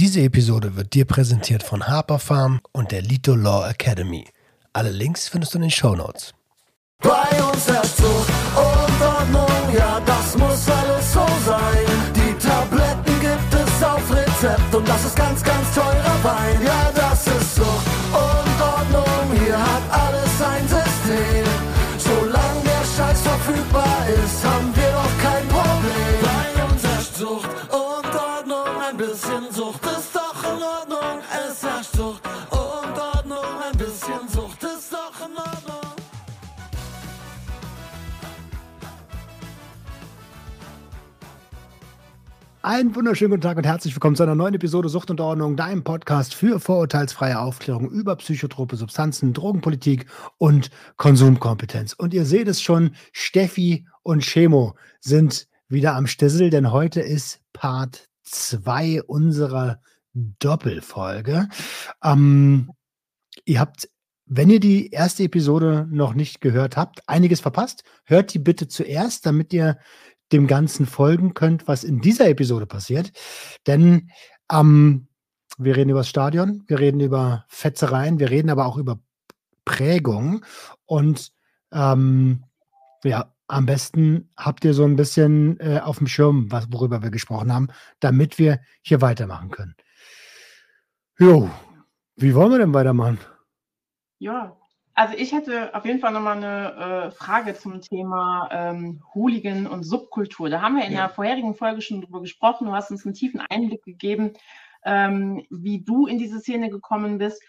Diese Episode wird dir präsentiert von Harper Farm und der Lito Law Academy. Alle Links findest du in den Show Notes. Bei uns Zucht und Ordnung, ja, das muss alles so sein. Die Tabletten gibt es auf Rezept und das ist ganz, ganz teurer Wein. Ja, Einen wunderschönen guten Tag und herzlich willkommen zu einer neuen Episode Sucht und Ordnung, deinem Podcast für vorurteilsfreie Aufklärung über psychotrope Substanzen, Drogenpolitik und Konsumkompetenz. Und ihr seht es schon, Steffi und Chemo sind wieder am Stissel, denn heute ist Part 2 unserer Doppelfolge. Ähm, ihr habt, wenn ihr die erste Episode noch nicht gehört habt, einiges verpasst. Hört die bitte zuerst, damit ihr dem Ganzen folgen könnt, was in dieser Episode passiert. Denn ähm, wir reden über das Stadion, wir reden über Fetzereien, wir reden aber auch über Prägung. Und ähm, ja, am besten habt ihr so ein bisschen äh, auf dem Schirm, was, worüber wir gesprochen haben, damit wir hier weitermachen können. Jo, wie wollen wir denn weitermachen? Ja, also ich hätte auf jeden Fall nochmal eine äh, Frage zum Thema ähm, Hooligan und Subkultur. Da haben wir in Ja. der vorherigen Folge schon drüber gesprochen. Du hast uns einen tiefen Einblick gegeben, ähm, wie du in diese Szene gekommen bist.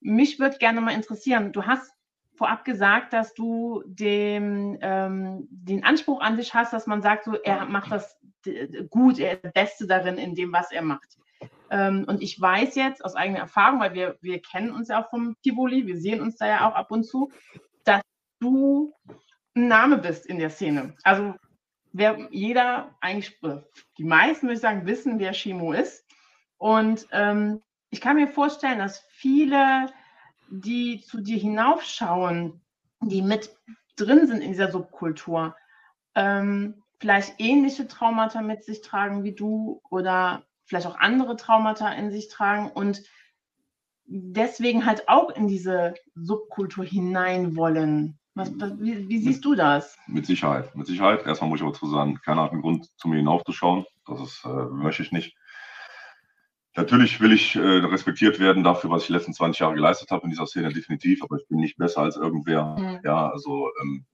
Mich würde gerne mal interessieren, du hast vorab gesagt, dass du dem, ähm, den Anspruch an dich hast, dass man sagt, so, er macht das gut, er ist der Beste darin, in dem, was er macht. Ähm, und ich weiß jetzt aus eigener Erfahrung, weil wir, wir kennen uns ja auch vom Tivoli, wir sehen uns da ja auch ab und zu, dass du ein Name bist in der Szene. Also wer, jeder, eigentlich, die meisten würde ich sagen, wissen, wer Shimo ist. Und ähm, ich kann mir vorstellen, dass viele, die zu dir hinaufschauen, die mit drin sind in dieser Subkultur, ähm, vielleicht ähnliche Traumata mit sich tragen wie du oder vielleicht auch andere Traumata in sich tragen und deswegen halt auch in diese Subkultur hinein wollen. Was, wie, wie siehst du das? Mit Sicherheit, mit Sicherheit. Erstmal muss ich aber zu sagen, keiner hat einen Grund, zu mir hinaufzuschauen. Das ist, äh, möchte ich nicht. Natürlich will ich äh, respektiert werden dafür, was ich die letzten 20 Jahre geleistet habe in dieser Szene, definitiv, aber ich bin nicht besser als irgendwer. Mhm. Ja, also ähm,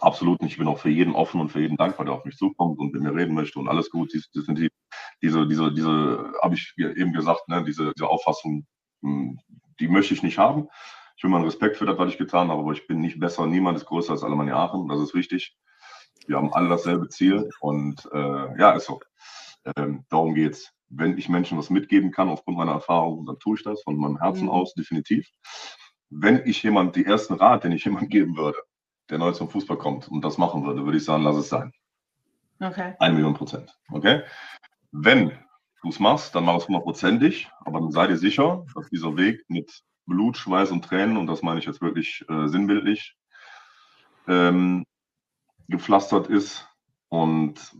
absolut nicht. Ich bin auch für jeden offen und für jeden dankbar, der auf mich zukommt und mit mir reden möchte und alles gut. Definitiv. Diese, diese, diese, habe ich eben gesagt, ne, diese, diese Auffassung, mh, die möchte ich nicht haben. Ich will meinen Respekt für das, was ich getan habe, aber ich bin nicht besser. Niemand ist größer als Alemannia Aachen. Das ist wichtig. Wir haben alle dasselbe Ziel und äh, ja, ist so. Ähm, darum geht's. Wenn ich Menschen was mitgeben kann aufgrund meiner Erfahrung, dann tue ich das von meinem Herzen Mhm. aus, definitiv. Wenn ich jemand, die ersten Rat, den ich jemand geben würde, der neu zum Fußball kommt und das machen würde, würde ich sagen, lass es sein. Okay. Eine Million Prozent. Okay? Wenn du es machst, dann mach es hundertprozentig, aber dann sei dir sicher, dass dieser Weg mit Blut, Schweiß und Tränen, und das meine ich jetzt wirklich äh, sinnbildlich, ähm, gepflastert ist. Und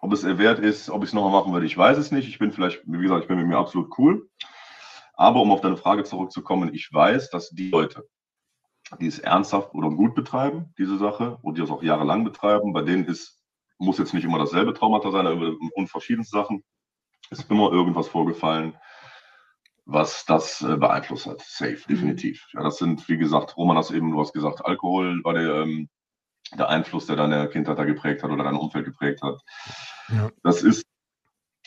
ob es er wert ist, ob ich es nochmal machen würde, ich weiß es nicht. Ich bin vielleicht, wie gesagt, ich bin mit mir absolut cool. Aber um auf deine Frage zurückzukommen, ich weiß, dass die Leute, die es ernsthaft oder gut betreiben, diese Sache, und die es auch jahrelang betreiben, bei denen ist, muss jetzt nicht immer dasselbe Traumata sein, aber und verschiedenste Sachen, ist immer irgendwas vorgefallen, was das äh, beeinflusst hat. Safe, definitiv. Ja, das sind, wie gesagt, Roman hast eben, du hast gesagt, Alkohol war der, ähm, der Einfluss, der deine Kindheit da geprägt hat oder dein Umfeld geprägt hat. Ja. Das ist,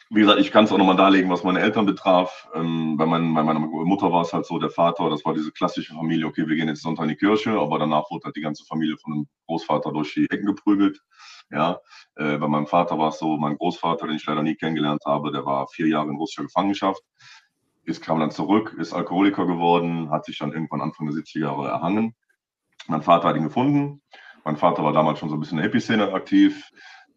wie gesagt, ich kann es auch nochmal darlegen, was meine Eltern betraf. Ähm, bei, mein, bei meiner Mutter war es halt so, der Vater, das war diese klassische Familie, okay, wir gehen jetzt Sonntag in die Kirche, aber danach wurde halt die ganze Familie von dem Großvater durch die Ecken geprügelt. Ja, äh, bei meinem Vater war es so, mein Großvater, den ich leider nie kennengelernt habe, der war vier Jahre in russischer Gefangenschaft, ist, kam dann zurück, ist Alkoholiker geworden, hat sich dann irgendwann Anfang der 70er Jahre erhangen. Mein Vater hat ihn gefunden. Mein Vater war damals schon so ein bisschen in der Hippie-Szene aktiv.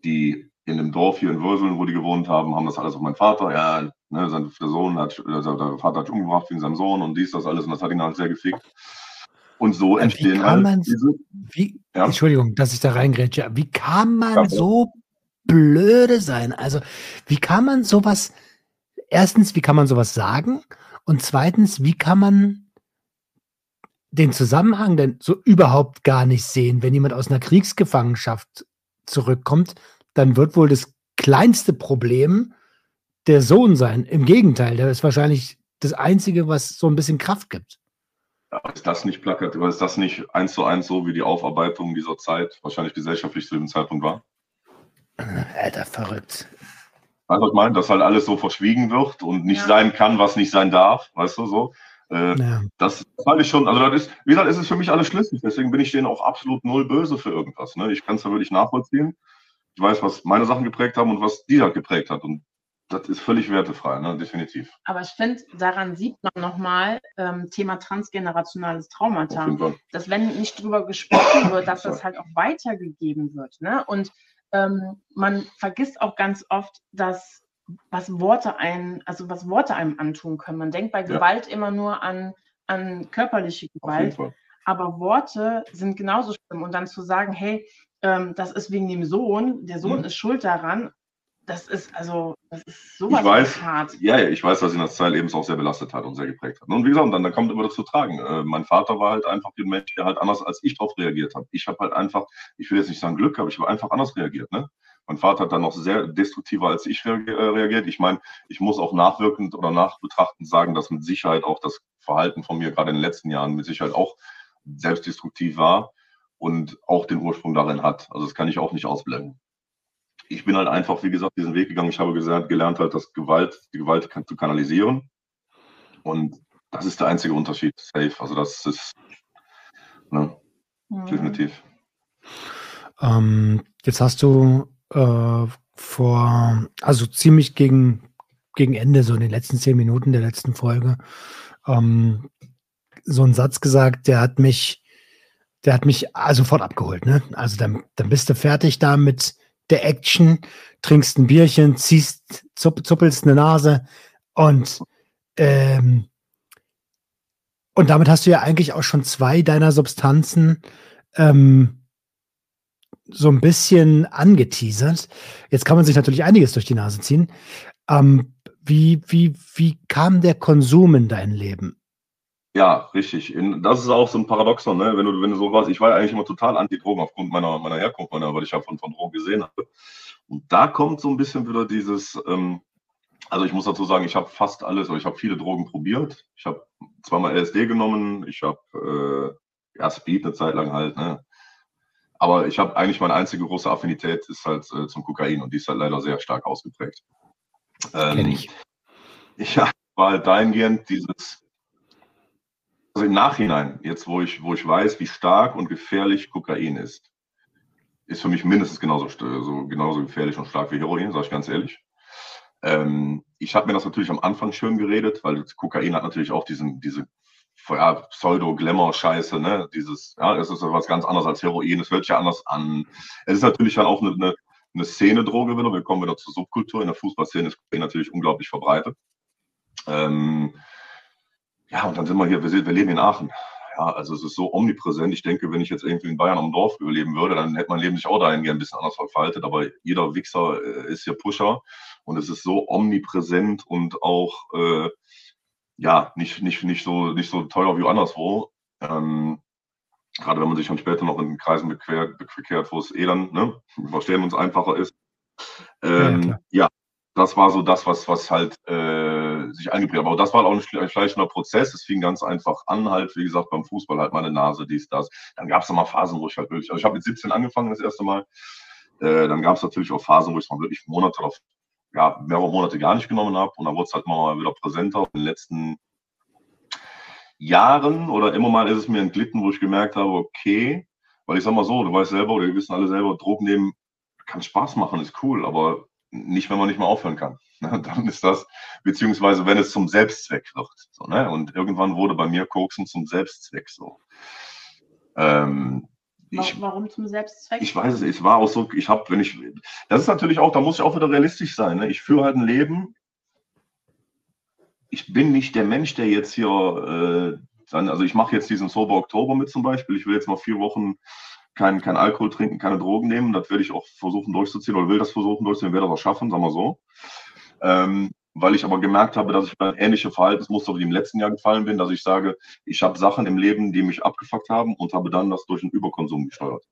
Die in dem Dorf hier in Würseln, wo die gewohnt haben, haben das alles auf meinen Vater. Ja, ne, sein Sohn hat, also der Vater hat umgebracht wegen seinem Sohn und dies, das alles und das hat ihn halt sehr gefickt. Und so Wie entstehen kann halt man- diese. Wie, Ja. Entschuldigung, dass ich da reingrätsche. Wie kann man Ja. so blöde sein? Also, wie kann man sowas erstens, wie kann man sowas sagen? Und zweitens, wie kann man den Zusammenhang denn so überhaupt gar nicht sehen? Wenn jemand aus einer Kriegsgefangenschaft zurückkommt, dann wird wohl das kleinste Problem der Sohn sein. Im Gegenteil, der ist wahrscheinlich das Einzige, was so ein bisschen Kraft gibt. Ist das nicht plakat, ist das nicht eins zu eins so, wie die Aufarbeitung dieser Zeit wahrscheinlich gesellschaftlich zu dem Zeitpunkt war? Alter, verrückt. Also ich meine, dass halt alles so verschwiegen wird und nicht ja. sein kann, was nicht sein darf, weißt du so. Äh, ja. Das halte ich schon, also das ist, wie gesagt, ist es für mich alles schlüssig, deswegen bin ich denen auch absolut null böse für irgendwas. Ne? Ich kann es da wirklich nachvollziehen. Ich weiß, was meine Sachen geprägt haben und was die halt geprägt hat. Und das ist völlig wertefrei, ne? definitiv. Aber ich finde, daran sieht man nochmal ähm, Thema transgenerationales Traumata, dass wenn nicht drüber gesprochen wird, dass das halt auch weitergegeben wird. Ne? Und ähm, man vergisst auch ganz oft, dass was Worte einen, also was Worte einem antun können. Man denkt bei Gewalt ja. immer nur an, an körperliche Gewalt, aber Worte sind genauso schlimm. Und dann zu sagen, hey, ähm, das ist wegen dem Sohn, der Sohn mhm. ist schuld daran, das ist also, das ist sowas ich weiß, hart. Ja, ja, ich weiß, dass ihn das Zeitlebens auch sehr belastet hat und sehr geprägt hat. Und wie gesagt, dann, dann kommt immer das zu tragen. Äh, mein Vater war halt einfach ein Mensch, der halt anders als ich darauf reagiert hat. Ich habe halt einfach, ich will jetzt nicht sagen Glück, aber ich habe einfach anders reagiert. Ne? Mein Vater hat dann noch sehr destruktiver als ich äh, reagiert. Ich meine, ich muss auch nachwirkend oder nachbetrachtend sagen, dass mit Sicherheit auch das Verhalten von mir gerade in den letzten Jahren mit Sicherheit auch selbstdestruktiv war und auch den Ursprung darin hat. Also das kann ich auch nicht ausblenden ich bin halt einfach, wie gesagt, diesen Weg gegangen. Ich habe gesagt, gelernt halt, dass Gewalt, die Gewalt kann, zu kanalisieren. Und das ist der einzige Unterschied. Safe. Also das ist ne, mhm. definitiv. Ähm, jetzt hast du äh, vor, also ziemlich gegen, gegen Ende, so in den letzten zehn Minuten der letzten Folge, ähm, so einen Satz gesagt, der hat mich, der hat mich sofort abgeholt. Ne? Also dann, dann bist du fertig da mit, der Action, trinkst ein Bierchen, ziehst, zupp, zuppelst eine Nase und ähm, und damit hast du ja eigentlich auch schon zwei deiner Substanzen ähm, so ein bisschen angeteasert. Jetzt kann man sich natürlich einiges durch die Nase ziehen. Ähm, wie, wie, wie kam der Konsum in dein Leben? Ja, richtig. Das ist auch so ein Paradoxon, ne? Wenn du, wenn du so was, ich war ja eigentlich immer total anti-Drogen aufgrund meiner, meiner Herkunft, meiner, weil ich ja von, von Drogen gesehen habe. Und da kommt so ein bisschen wieder dieses, ähm, also ich muss dazu sagen, ich habe fast alles, oder ich habe viele Drogen probiert. Ich habe zweimal LSD genommen, ich habe äh, ja Speed eine Zeit lang halt, ne? Aber ich habe eigentlich meine einzige große Affinität ist halt äh, zum Kokain und die ist halt leider sehr stark ausgeprägt. Ähm, Kenn ich. Ja, war halt dahingehend dieses also im Nachhinein, jetzt wo ich, wo ich weiß, wie stark und gefährlich Kokain ist, ist für mich mindestens genauso, so, genauso gefährlich und stark wie Heroin, sage ich ganz ehrlich. Ähm, ich habe mir das natürlich am Anfang schön geredet, weil Kokain hat natürlich auch diesen, diese ja, Pseudo-Glamour-Scheiße, ne? Dieses, ja, es ist was ganz anderes als Heroin, es hört sich ja anders an. Es ist natürlich dann auch eine, eine, eine Szene-Droge wieder. Wir kommen wieder zur Subkultur. In der Fußballszene ist Kokain natürlich unglaublich verbreitet. Ähm, ja, und dann sind wir hier, wir, wir leben in Aachen. Ja, also es ist so omnipräsent. Ich denke, wenn ich jetzt irgendwie in Bayern am Dorf überleben würde, dann hätte mein Leben sich auch dahin ein bisschen anders verfaltet. Aber jeder Wichser äh, ist hier Pusher und es ist so omnipräsent und auch äh, ja nicht, nicht, nicht, so, nicht so teuer wie anderswo. Ähm, gerade wenn man sich dann später noch in Kreisen bekehrt, wo es eh dann, ne, verstehen uns einfacher ist. Ähm, ja, ja, das war so das, was, was halt äh, sich eingeprägt. Aber das war auch ein schleichender Prozess. Es fing ganz einfach an, halt, wie gesagt, beim Fußball halt meine Nase, dies, das. Dann gab es mal Phasen, wo ich halt wirklich, also ich habe mit 17 angefangen das erste Mal. Äh, dann gab es natürlich auch Phasen, wo ich es mal wirklich Monate oder ja, mehrere Monate gar nicht genommen habe. Und dann wurde es halt mal wieder präsenter. In den letzten Jahren oder immer mal ist es mir entglitten, wo ich gemerkt habe, okay, weil ich sag mal so, du weißt selber oder wir wissen alle selber, Drogen nehmen kann Spaß machen, ist cool, aber nicht, wenn man nicht mehr aufhören kann. Dann ist das, beziehungsweise wenn es zum Selbstzweck wird. So, ne? Und irgendwann wurde bei mir Koksen zum Selbstzweck so. Ähm, ich, Warum zum Selbstzweck? Ich weiß es, es war auch so, ich habe, wenn ich, das ist natürlich auch, da muss ich auch wieder realistisch sein. Ne? Ich führe halt ein Leben. Ich bin nicht der Mensch, der jetzt hier, äh, dann, also ich mache jetzt diesen Sober Oktober mit zum Beispiel. Ich will jetzt mal vier Wochen kein, kein Alkohol trinken, keine Drogen nehmen. Das werde ich auch versuchen durchzuziehen oder will das versuchen durchzuziehen, werde das auch schaffen, sagen wir so. Ähm, weil ich aber gemerkt habe, dass ich bei ähnliche Verhaltensmuster wie im letzten Jahr gefallen bin, dass ich sage, ich habe Sachen im Leben, die mich abgefuckt haben und habe dann das durch einen Überkonsum gesteuert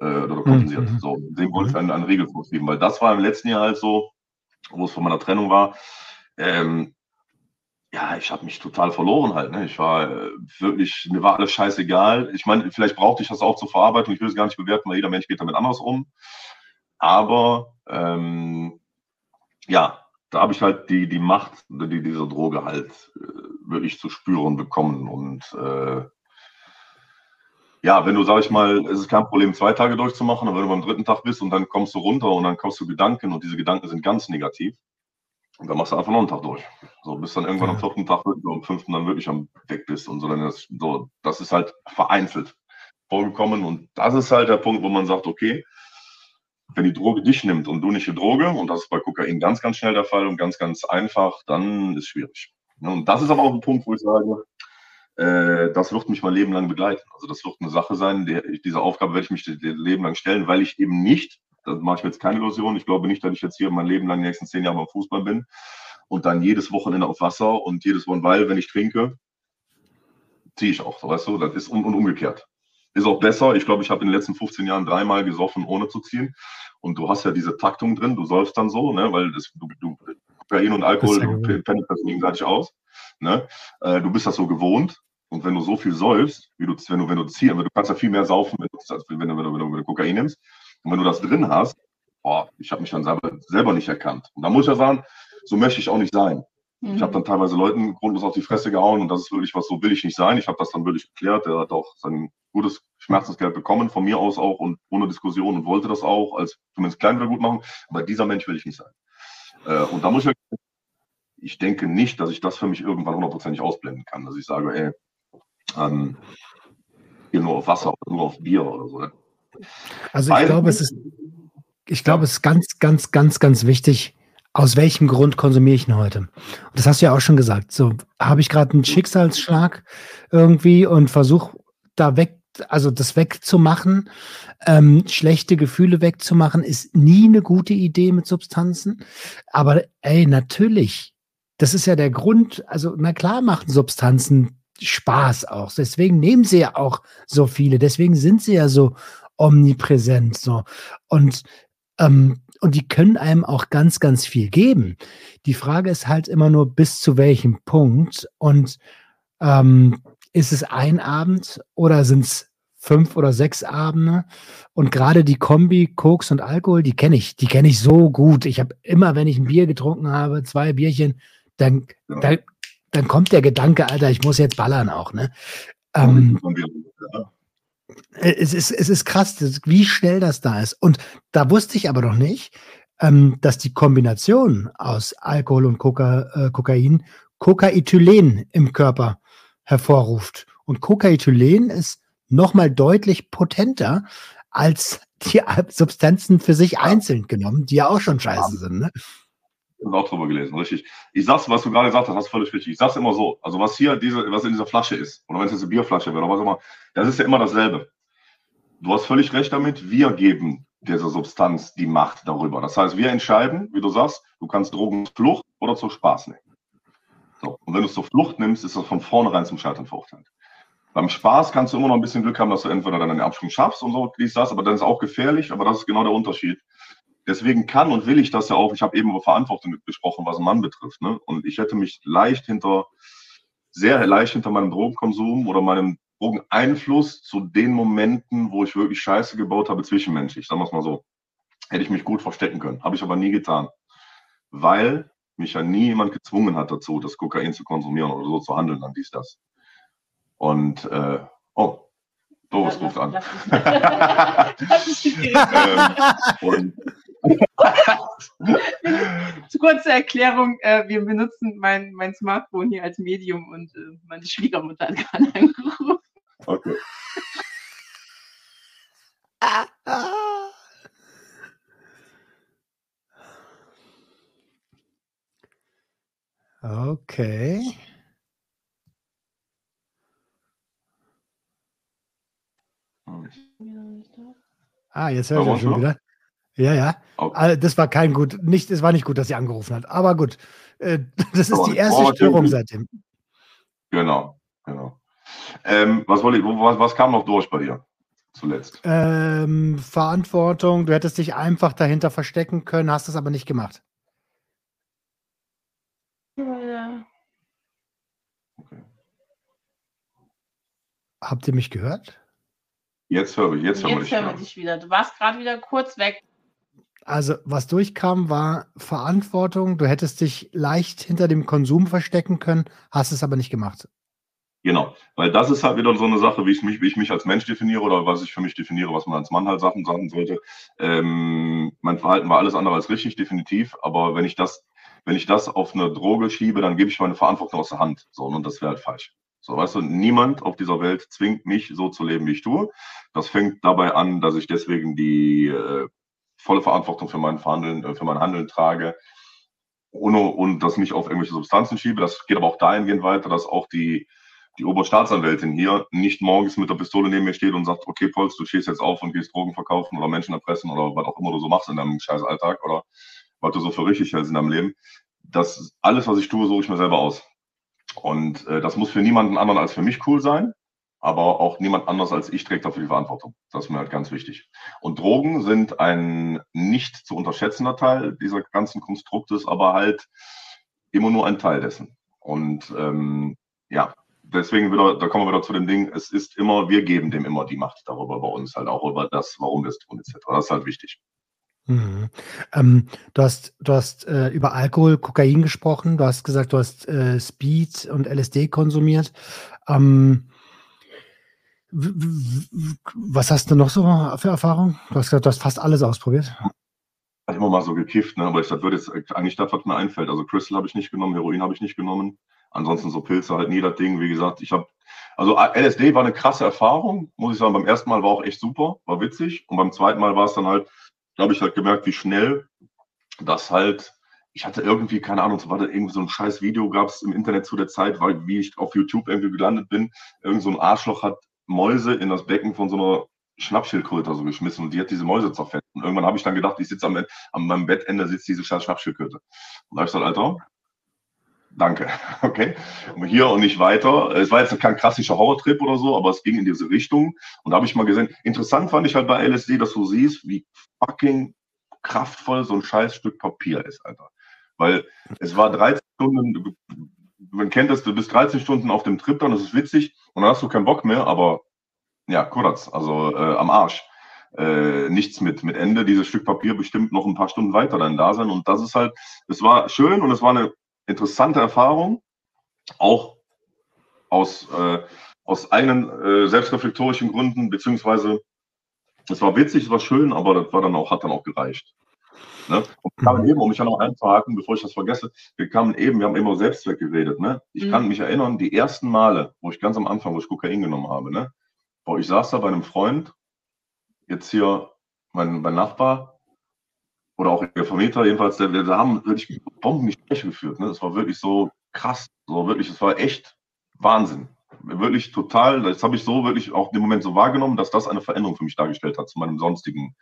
äh, oder kompensiert. Mhm. So, dem wollte ich einen, einen Regel geben, weil das war im letzten Jahr halt so, wo es von meiner Trennung war. Ähm, ja, ich habe mich total verloren halt. Ne? Ich war äh, wirklich, mir war alles scheißegal. Ich meine, vielleicht brauchte ich das auch zur Verarbeitung. Ich will es gar nicht bewerten, weil jeder Mensch geht damit anders um. Aber ähm, ja, da habe ich halt die, die Macht die, dieser Droge halt äh, wirklich zu spüren bekommen. Und äh, ja, wenn du, sag ich mal, es ist kein Problem, zwei Tage durchzumachen, aber wenn du beim dritten Tag bist und dann kommst du runter und dann kommst du Gedanken und diese Gedanken sind ganz negativ, und dann machst du einfach noch einen Tag durch. So, bis dann irgendwann ja. am vierten Tag und am fünften dann wirklich am Weg bist und so. Dann das, so, das ist halt vereinzelt vorgekommen und das ist halt der Punkt, wo man sagt, okay, wenn die Droge dich nimmt und du nicht die Droge, und das ist bei Kokain ganz, ganz schnell der Fall und ganz, ganz einfach, dann ist schwierig. Und das ist aber auch ein Punkt, wo ich sage, äh, das wird mich mein Leben lang begleiten. Also das wird eine Sache sein, der, diese Aufgabe werde ich mich das Leben lang stellen, weil ich eben nicht, da mache ich mir jetzt keine Illusion, ich glaube nicht, dass ich jetzt hier mein Leben lang die nächsten zehn Jahre beim Fußball bin und dann jedes Wochenende auf Wasser und jedes Wochenende, weil wenn ich trinke, ziehe ich auch, weißt du, das ist und, und umgekehrt. Ist auch besser. Ich glaube, ich habe in den letzten 15 Jahren dreimal gesoffen, ohne zu ziehen. Und du hast ja diese Taktung drin, du säufst dann so, ne, weil das, du, du, Kokain und Alkohol, pennt das gegenseitig aus. Ne? Äh, du bist das so gewohnt. Und wenn du so viel säufst, wie du, wenn du, wenn du ziehst, du kannst ja viel mehr saufen, wenn du, wenn du, wenn du, wenn du, wenn du Kokain nimmst. Und wenn du das drin hast, boah, ich habe mich dann selber, selber nicht erkannt. Und da muss ich ja sagen, so möchte ich auch nicht sein. Mhm. Ich habe dann teilweise Leuten grundlos auf die Fresse gehauen und das ist wirklich was, so will ich nicht sein. Ich habe das dann wirklich geklärt. Der hat auch sein gutes Schmerzensgeld bekommen, von mir aus auch und ohne Diskussion und wollte das auch als zumindest klein wieder gut machen. Aber dieser Mensch will ich nicht sein. Äh, und da muss ich, ich denke nicht, dass ich das für mich irgendwann hundertprozentig ausblenden kann, dass ich sage, ey, ähm, hier nur auf Wasser oder nur auf Bier oder so. Also ich glaube, es ist, ich glaube, es ist ganz, ganz, ganz, ganz wichtig, aus welchem Grund konsumiere ich ihn heute? Und das hast du ja auch schon gesagt. So habe ich gerade einen Schicksalsschlag irgendwie und versuche da weg, also das wegzumachen, ähm, schlechte Gefühle wegzumachen, ist nie eine gute Idee mit Substanzen. Aber ey, natürlich, das ist ja der Grund. Also na klar machen Substanzen Spaß auch. Deswegen nehmen sie ja auch so viele. Deswegen sind sie ja so omnipräsent. So und ähm, und die können einem auch ganz, ganz viel geben. Die Frage ist halt immer nur, bis zu welchem Punkt und ähm, ist es ein Abend oder sind es fünf oder sechs Abende? Und gerade die Kombi Koks und Alkohol, die kenne ich, die kenne ich so gut. Ich habe immer, wenn ich ein Bier getrunken habe, zwei Bierchen, dann, ja. dann, dann kommt der Gedanke, Alter, ich muss jetzt ballern auch, ne? Ähm, es ist, es ist krass, wie schnell das da ist. Und da wusste ich aber noch nicht, ähm, dass die Kombination aus Alkohol und Coca, äh, Kokain Cocaethylen im Körper hervorruft. Und Cocaethylen ist nochmal deutlich potenter als die Substanzen für sich einzeln genommen, die ja auch schon scheiße sind. Ne? Ich habe auch drüber gelesen, richtig. Ich sag's, was du gerade gesagt hast, hast völlig richtig. Ich sag's immer so. Also was hier diese, was in dieser Flasche ist, oder wenn es jetzt eine Bierflasche wäre, oder was immer, das ist ja immer dasselbe. Du hast völlig recht damit. Wir geben dieser Substanz die Macht darüber. Das heißt, wir entscheiden, wie du sagst, du kannst Drogen zur Flucht oder zur Spaß nehmen. So. Und wenn du es zur Flucht nimmst, ist das von vornherein zum Scheitern verurteilt. Beim Spaß kannst du immer noch ein bisschen Glück haben, dass du entweder dann den Absprung schaffst und so, dies, das, aber dann ist auch gefährlich, aber das ist genau der Unterschied. Deswegen kann und will ich das ja auch, ich habe eben über Verantwortung gesprochen, was einen Mann betrifft. Ne? Und ich hätte mich leicht hinter, sehr leicht hinter meinem Drogenkonsum oder meinem Drogeneinfluss zu den Momenten, wo ich wirklich Scheiße gebaut habe, zwischenmenschlich, sagen wir es mal so, hätte ich mich gut verstecken können. Habe ich aber nie getan. Weil mich ja nie jemand gezwungen hat dazu, das Kokain zu konsumieren oder so zu handeln, dann dies, das. Und, äh, oh, Doris ruft an. ähm, Zu kurzer Erklärung, äh, wir benutzen mein, mein Smartphone hier als Medium und äh, meine Schwiegermutter hat gerade angerufen. Okay. Okay. Ah, jetzt höre ich auch schon wieder. Ja, ja. Okay. Das war kein gut, nicht, es war nicht gut, dass sie angerufen hat. Aber gut, äh, das ist die erste Störung seitdem. Genau, genau. Ähm, was, ich, was, was kam noch durch bei dir zuletzt? Ähm, Verantwortung, du hättest dich einfach dahinter verstecken können, hast es aber nicht gemacht. Ja. Okay. Habt ihr mich gehört? Jetzt hören wir, jetzt hören jetzt wir, hören wir dich wieder. Du warst gerade wieder kurz weg. Also, was durchkam, war Verantwortung. Du hättest dich leicht hinter dem Konsum verstecken können, hast es aber nicht gemacht. Genau, weil das ist halt wieder so eine Sache, wie ich mich, wie ich mich als Mensch definiere oder was ich für mich definiere, was man als Mann halt Sachen sagen sollte. Ähm, mein Verhalten war alles andere als richtig, definitiv. Aber wenn ich das, wenn ich das auf eine Droge schiebe, dann gebe ich meine Verantwortung aus der Hand. So, und das wäre halt falsch. So, weißt du, niemand auf dieser Welt zwingt mich, so zu leben, wie ich tue. Das fängt dabei an, dass ich deswegen die äh, volle Verantwortung für mein Verhandeln, äh, für mein Handeln trage ohne, und das nicht auf irgendwelche Substanzen schiebe. Das geht aber auch dahingehend weiter, dass auch die, die Oberstaatsanwältin hier nicht morgens mit der Pistole neben mir steht und sagt, okay, Polz, du stehst jetzt auf und gehst Drogen verkaufen oder Menschen erpressen oder was auch immer du so machst in deinem scheiß Alltag oder was du so für richtig hältst in deinem Leben. Das alles, was ich tue, suche ich mir selber aus. Und äh, das muss für niemanden anderen als für mich cool sein aber auch niemand anders als ich trägt dafür die Verantwortung. Das ist mir halt ganz wichtig. Und Drogen sind ein nicht zu unterschätzender Teil dieser ganzen Konstruktes, aber halt immer nur ein Teil dessen. Und ähm, ja, deswegen wieder, da kommen wir wieder zu dem Ding, es ist immer, wir geben dem immer die Macht darüber bei uns, halt auch über das, warum wir es tun, etc. Das ist halt wichtig. Mhm. Ähm, du hast, du hast äh, über Alkohol, Kokain gesprochen, du hast gesagt, du hast äh, Speed und LSD konsumiert. Ähm, was hast du noch so für Erfahrungen? Du hast gesagt, du hast fast alles ausprobiert. Ich habe immer mal so gekifft, ne? aber ich, das würde jetzt eigentlich das, was mir einfällt. Also Crystal habe ich nicht genommen, Heroin habe ich nicht genommen. Ansonsten so Pilze halt nie das Ding. Wie gesagt, ich habe, also LSD war eine krasse Erfahrung, muss ich sagen. Beim ersten Mal war auch echt super, war witzig. Und beim zweiten Mal war es dann halt, da habe ich halt gemerkt, wie schnell das halt, ich hatte irgendwie, keine Ahnung, so war da irgendwie so ein scheiß Video gab es im Internet zu der Zeit, weil wie ich auf YouTube irgendwie gelandet bin, irgend so ein Arschloch hat Mäuse in das Becken von so einer Schnappschildkröte so geschmissen und die hat diese Mäuse zerfetzt. Und irgendwann habe ich dann gedacht, ich sitze am, am meinem Bettende sitzt diese Schnappschildkröte. Und da habe ich gesagt, Alter, danke, okay. Hier und nicht weiter. Es war jetzt kein klassischer Horrortrip oder so, aber es ging in diese Richtung. Und da habe ich mal gesehen, interessant fand ich halt bei LSD, dass du siehst, wie fucking kraftvoll so ein scheiß Stück Papier ist, Alter. Weil es war 13 Stunden, man kennt das, du bist 13 Stunden auf dem Trip dann, das ist witzig und dann hast du keinen Bock mehr, aber ja, kurz, also äh, am Arsch. Äh, nichts mit, mit Ende. Dieses Stück Papier bestimmt noch ein paar Stunden weiter dann da sein. Und das ist halt, es war schön und es war eine interessante Erfahrung, auch aus, äh, aus eigenen äh, selbstreflektorischen Gründen, beziehungsweise es war witzig, es war schön, aber das war dann auch, hat dann auch gereicht. Ne? Und wir kamen mhm. eben, um mich ja noch einzuhaken, bevor ich das vergesse, wir kamen eben, wir haben immer Selbstzweck geredet. Ne? Ich mhm. kann mich erinnern, die ersten Male, wo ich ganz am Anfang, wo ich Kokain genommen habe, ne? Boah, ich saß da bei einem Freund, jetzt hier mein, mein Nachbar oder auch der Vermieter, jedenfalls, der, wir haben wirklich Bombengespräche geführt. Ne? Das war wirklich so krass, so wirklich, es war echt Wahnsinn. Wirklich total, das habe ich so wirklich auch im Moment so wahrgenommen, dass das eine Veränderung für mich dargestellt hat zu meinem sonstigen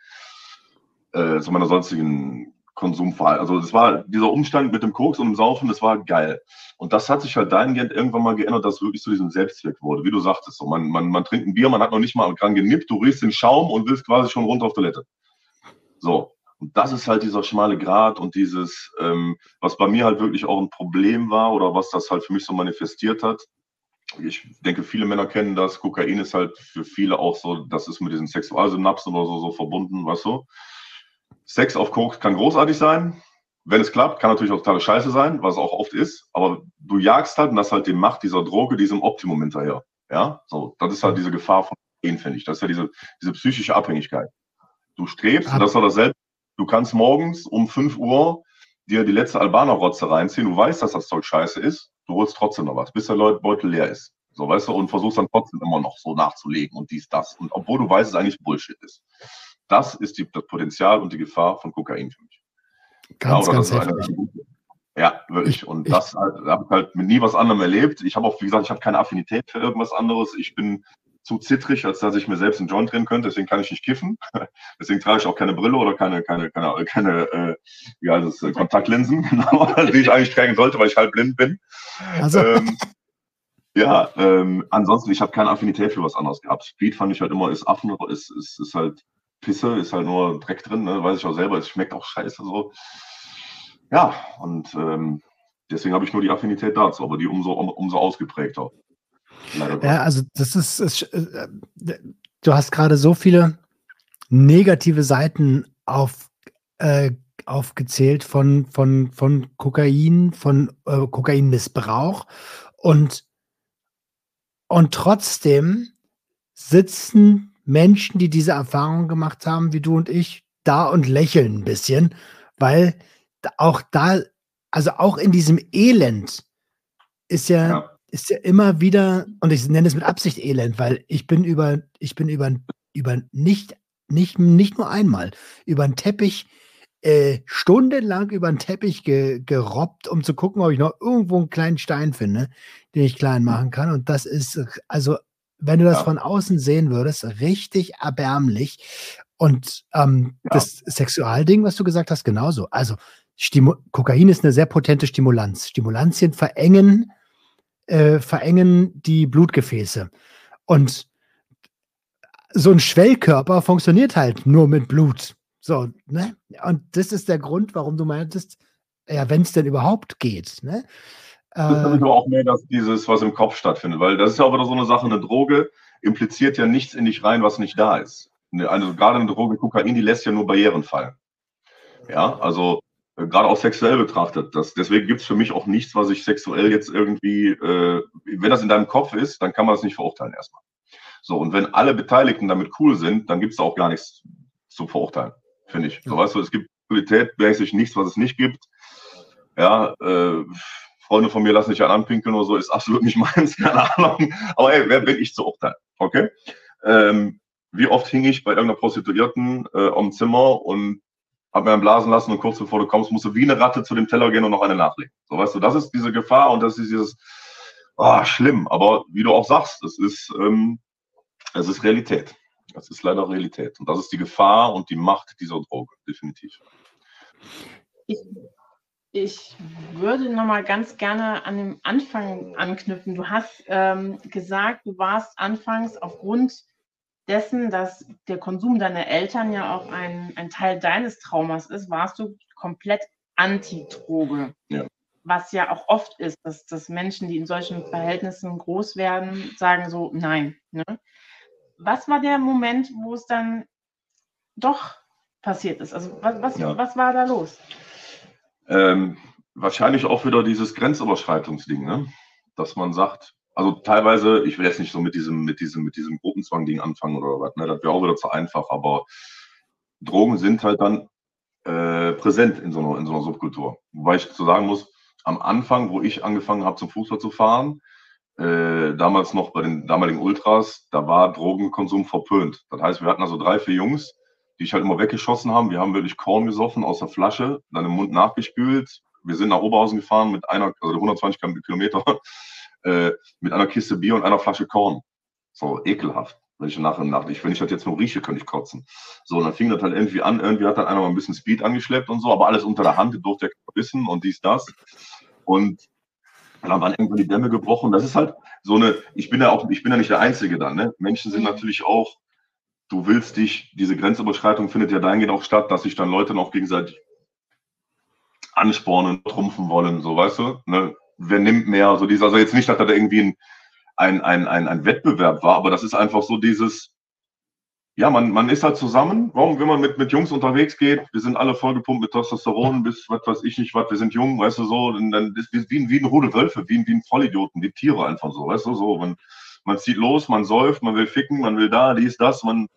äh, zu meiner sonstigen Konsumverhalten. Also das war dieser Umstand mit dem Koks und dem Saufen, das war geil. Und das hat sich halt dahingehend irgendwann mal geändert, dass es wirklich zu diesem Selbstzweck wurde, wie du sagtest. So, man, man, man trinkt ein Bier, man hat noch nicht mal dran genippt, du riechst den Schaum und willst quasi schon runter auf Toilette. So. Und das ist halt dieser schmale Grat und dieses, ähm, was bei mir halt wirklich auch ein Problem war oder was das halt für mich so manifestiert hat. Ich denke, viele Männer kennen das. Kokain ist halt für viele auch so, das ist mit diesen Sexualsynapsen oder so, so verbunden, weißt du? Sex auf Koks kann großartig sein. Wenn es klappt, kann natürlich auch totale Scheiße sein, was auch oft ist. Aber du jagst halt, und das halt die Macht dieser Droge, diesem Optimum hinterher. Ja, so, das ist halt diese Gefahr von Gehen, finde ich. Das ist ja diese, diese psychische Abhängigkeit. Du strebst, und das war dasselbe. Du kannst morgens um 5 Uhr dir die letzte Albaner-Rotze reinziehen. Du weißt, dass das Zeug scheiße ist. Du holst trotzdem noch was, bis der Beutel leer ist. So, weißt du, und versuchst dann trotzdem immer noch so nachzulegen und dies, das. Und obwohl du weißt, es eigentlich Bullshit ist. Das ist die, das Potenzial und die Gefahr von Kokain für mich. Ganz, ja, ganz heftig. ja, wirklich. Und ich, das halt, habe ich halt mit nie was anderem erlebt. Ich habe auch, wie gesagt, ich habe keine Affinität für irgendwas anderes. Ich bin zu zittrig, als dass ich mir selbst einen Joint drehen könnte. Deswegen kann ich nicht kiffen. Deswegen trage ich auch keine Brille oder keine, keine, keine, keine äh, wie heißt es, äh, Kontaktlinsen, genau, die ich eigentlich tragen sollte, weil ich halb blind bin. Also. Ähm, ja, ähm, ansonsten, ich habe keine Affinität für was anderes gehabt. Speed fand ich halt immer, ist Affen, ist, ist, ist halt Pisse, ist halt nur Dreck drin, ne? weiß ich auch selber, es schmeckt auch scheiße so. Ja, und ähm, deswegen habe ich nur die Affinität dazu, aber die umso, um, umso ausgeprägter. Ja, also das ist, ist äh, du hast gerade so viele negative Seiten auf, äh, aufgezählt von, von, von Kokain, von äh, Kokainmissbrauch. Und, und trotzdem sitzen Menschen, die diese Erfahrung gemacht haben, wie du und ich, da und lächeln ein bisschen, weil auch da, also auch in diesem Elend ist ja, ja ist ja immer wieder, und ich nenne es mit Absicht Elend, weil ich bin über, ich bin über, über nicht, nicht, nicht nur einmal, über einen Teppich, äh, stundenlang über einen Teppich ge, gerobbt, um zu gucken, ob ich noch irgendwo einen kleinen Stein finde, den ich klein machen kann. Und das ist, also, wenn du das ja. von außen sehen würdest, richtig erbärmlich. Und ähm, ja. das Sexualding, was du gesagt hast, genauso. Also, Stimu Kokain ist eine sehr potente Stimulanz. Stimulantien verengen äh, verengen die Blutgefäße. Und so ein Schwellkörper funktioniert halt nur mit Blut. So, ne? Und das ist der Grund, warum du meintest, ja, wenn es denn überhaupt geht, ne? Das ist aber auch mehr dass dieses, was im Kopf stattfindet, weil das ist ja auch wieder so eine Sache, eine Droge impliziert ja nichts in dich rein, was nicht da ist. Ne, also gerade eine Droge Kokain, die lässt ja nur Barrieren fallen. Ja, also äh, gerade auch sexuell betrachtet. Das, deswegen gibt es für mich auch nichts, was ich sexuell jetzt irgendwie, äh, wenn das in deinem Kopf ist, dann kann man das nicht verurteilen erstmal. So, und wenn alle Beteiligten damit cool sind, dann gibt es auch gar nichts zu verurteilen, finde ich. So, weißt du, es gibt qualitätmäßig nichts, was es nicht gibt. Ja, äh, Freunde von mir lassen sich an anpinkeln oder so, ist absolut nicht meins, keine Ahnung. Aber ey, wer bin ich zu urteilen? Okay? Ähm, wie oft hing ich bei irgendeiner Prostituierten äh, am Zimmer und hab mir einen blasen lassen und kurz bevor du kommst, musst du wie eine Ratte zu dem Teller gehen und noch eine nachlegen. So, weißt du, das ist diese Gefahr und das ist dieses, oh, schlimm. Aber wie du auch sagst, es ist, ähm, es ist Realität. Das ist leider Realität. Und das ist die Gefahr und die Macht dieser Droge, definitiv. Ich, ich würde nochmal ganz gerne an dem Anfang anknüpfen. Du hast ähm, gesagt, du warst anfangs aufgrund dessen, dass der Konsum deiner Eltern ja auch ein, ein Teil deines Traumas ist, warst du komplett Anti-Droge. Ja. Was ja auch oft ist, dass, dass Menschen, die in solchen Verhältnissen groß werden, sagen so, nein. Ne? Was war der Moment, wo es dann doch passiert ist? Also was, was, ja. was war da los? Ähm, wahrscheinlich auch wieder dieses Grenzüberschreitungsding, ne? dass man sagt, also teilweise, ich will jetzt nicht so mit diesem, mit diesem, mit diesem Gruppenzwang-Ding anfangen oder was, ne? das wäre auch wieder zu einfach, aber Drogen sind halt dann äh, präsent in so, einer, in so einer Subkultur. Wobei ich zu sagen muss, am Anfang, wo ich angefangen habe, zum Fußball zu fahren, äh, damals noch bei den damaligen Ultras, da war Drogenkonsum verpönt. Das heißt, wir hatten also drei, vier Jungs, die ich halt immer weggeschossen haben. Wir haben wirklich Korn gesoffen aus der Flasche, dann im Mund nachgespült. Wir sind nach Oberhausen gefahren mit einer, also 120 Kilometer äh, mit einer Kiste Bier und einer Flasche Korn. So ekelhaft. Wenn ich nachher nach, ich, wenn ich das jetzt nur rieche, könnte ich kotzen. So, und dann fing das halt irgendwie an, irgendwie hat dann einer mal ein bisschen Speed angeschleppt und so, aber alles unter der Hand, durfte der wissen und dies, das. Und dann waren irgendwann die Dämme gebrochen. Das ist halt so eine, ich bin ja auch, ich bin ja nicht der Einzige dann, ne? Menschen sind natürlich auch, du willst dich, diese Grenzüberschreitung findet ja dahingehend auch statt, dass sich dann Leute noch gegenseitig anspornen, trumpfen wollen, so weißt du, ne? Wer nimmt mehr, so dieses, also jetzt nicht, dass da irgendwie ein, ein, ein, ein, ein Wettbewerb war, aber das ist einfach so dieses, ja, man, man ist halt zusammen. Warum, wenn man mit, mit Jungs unterwegs geht, wir sind alle vollgepumpt mit Testosteron, bis was weiß ich nicht was, wir sind jung, weißt du so, und dann ist wie, wie ein Rudel Wölfe, wie, wie ein Vollidioten, wie Tiere einfach so, weißt du so. Man, man zieht los, man säuft, man will ficken, man will da, dies, das, man,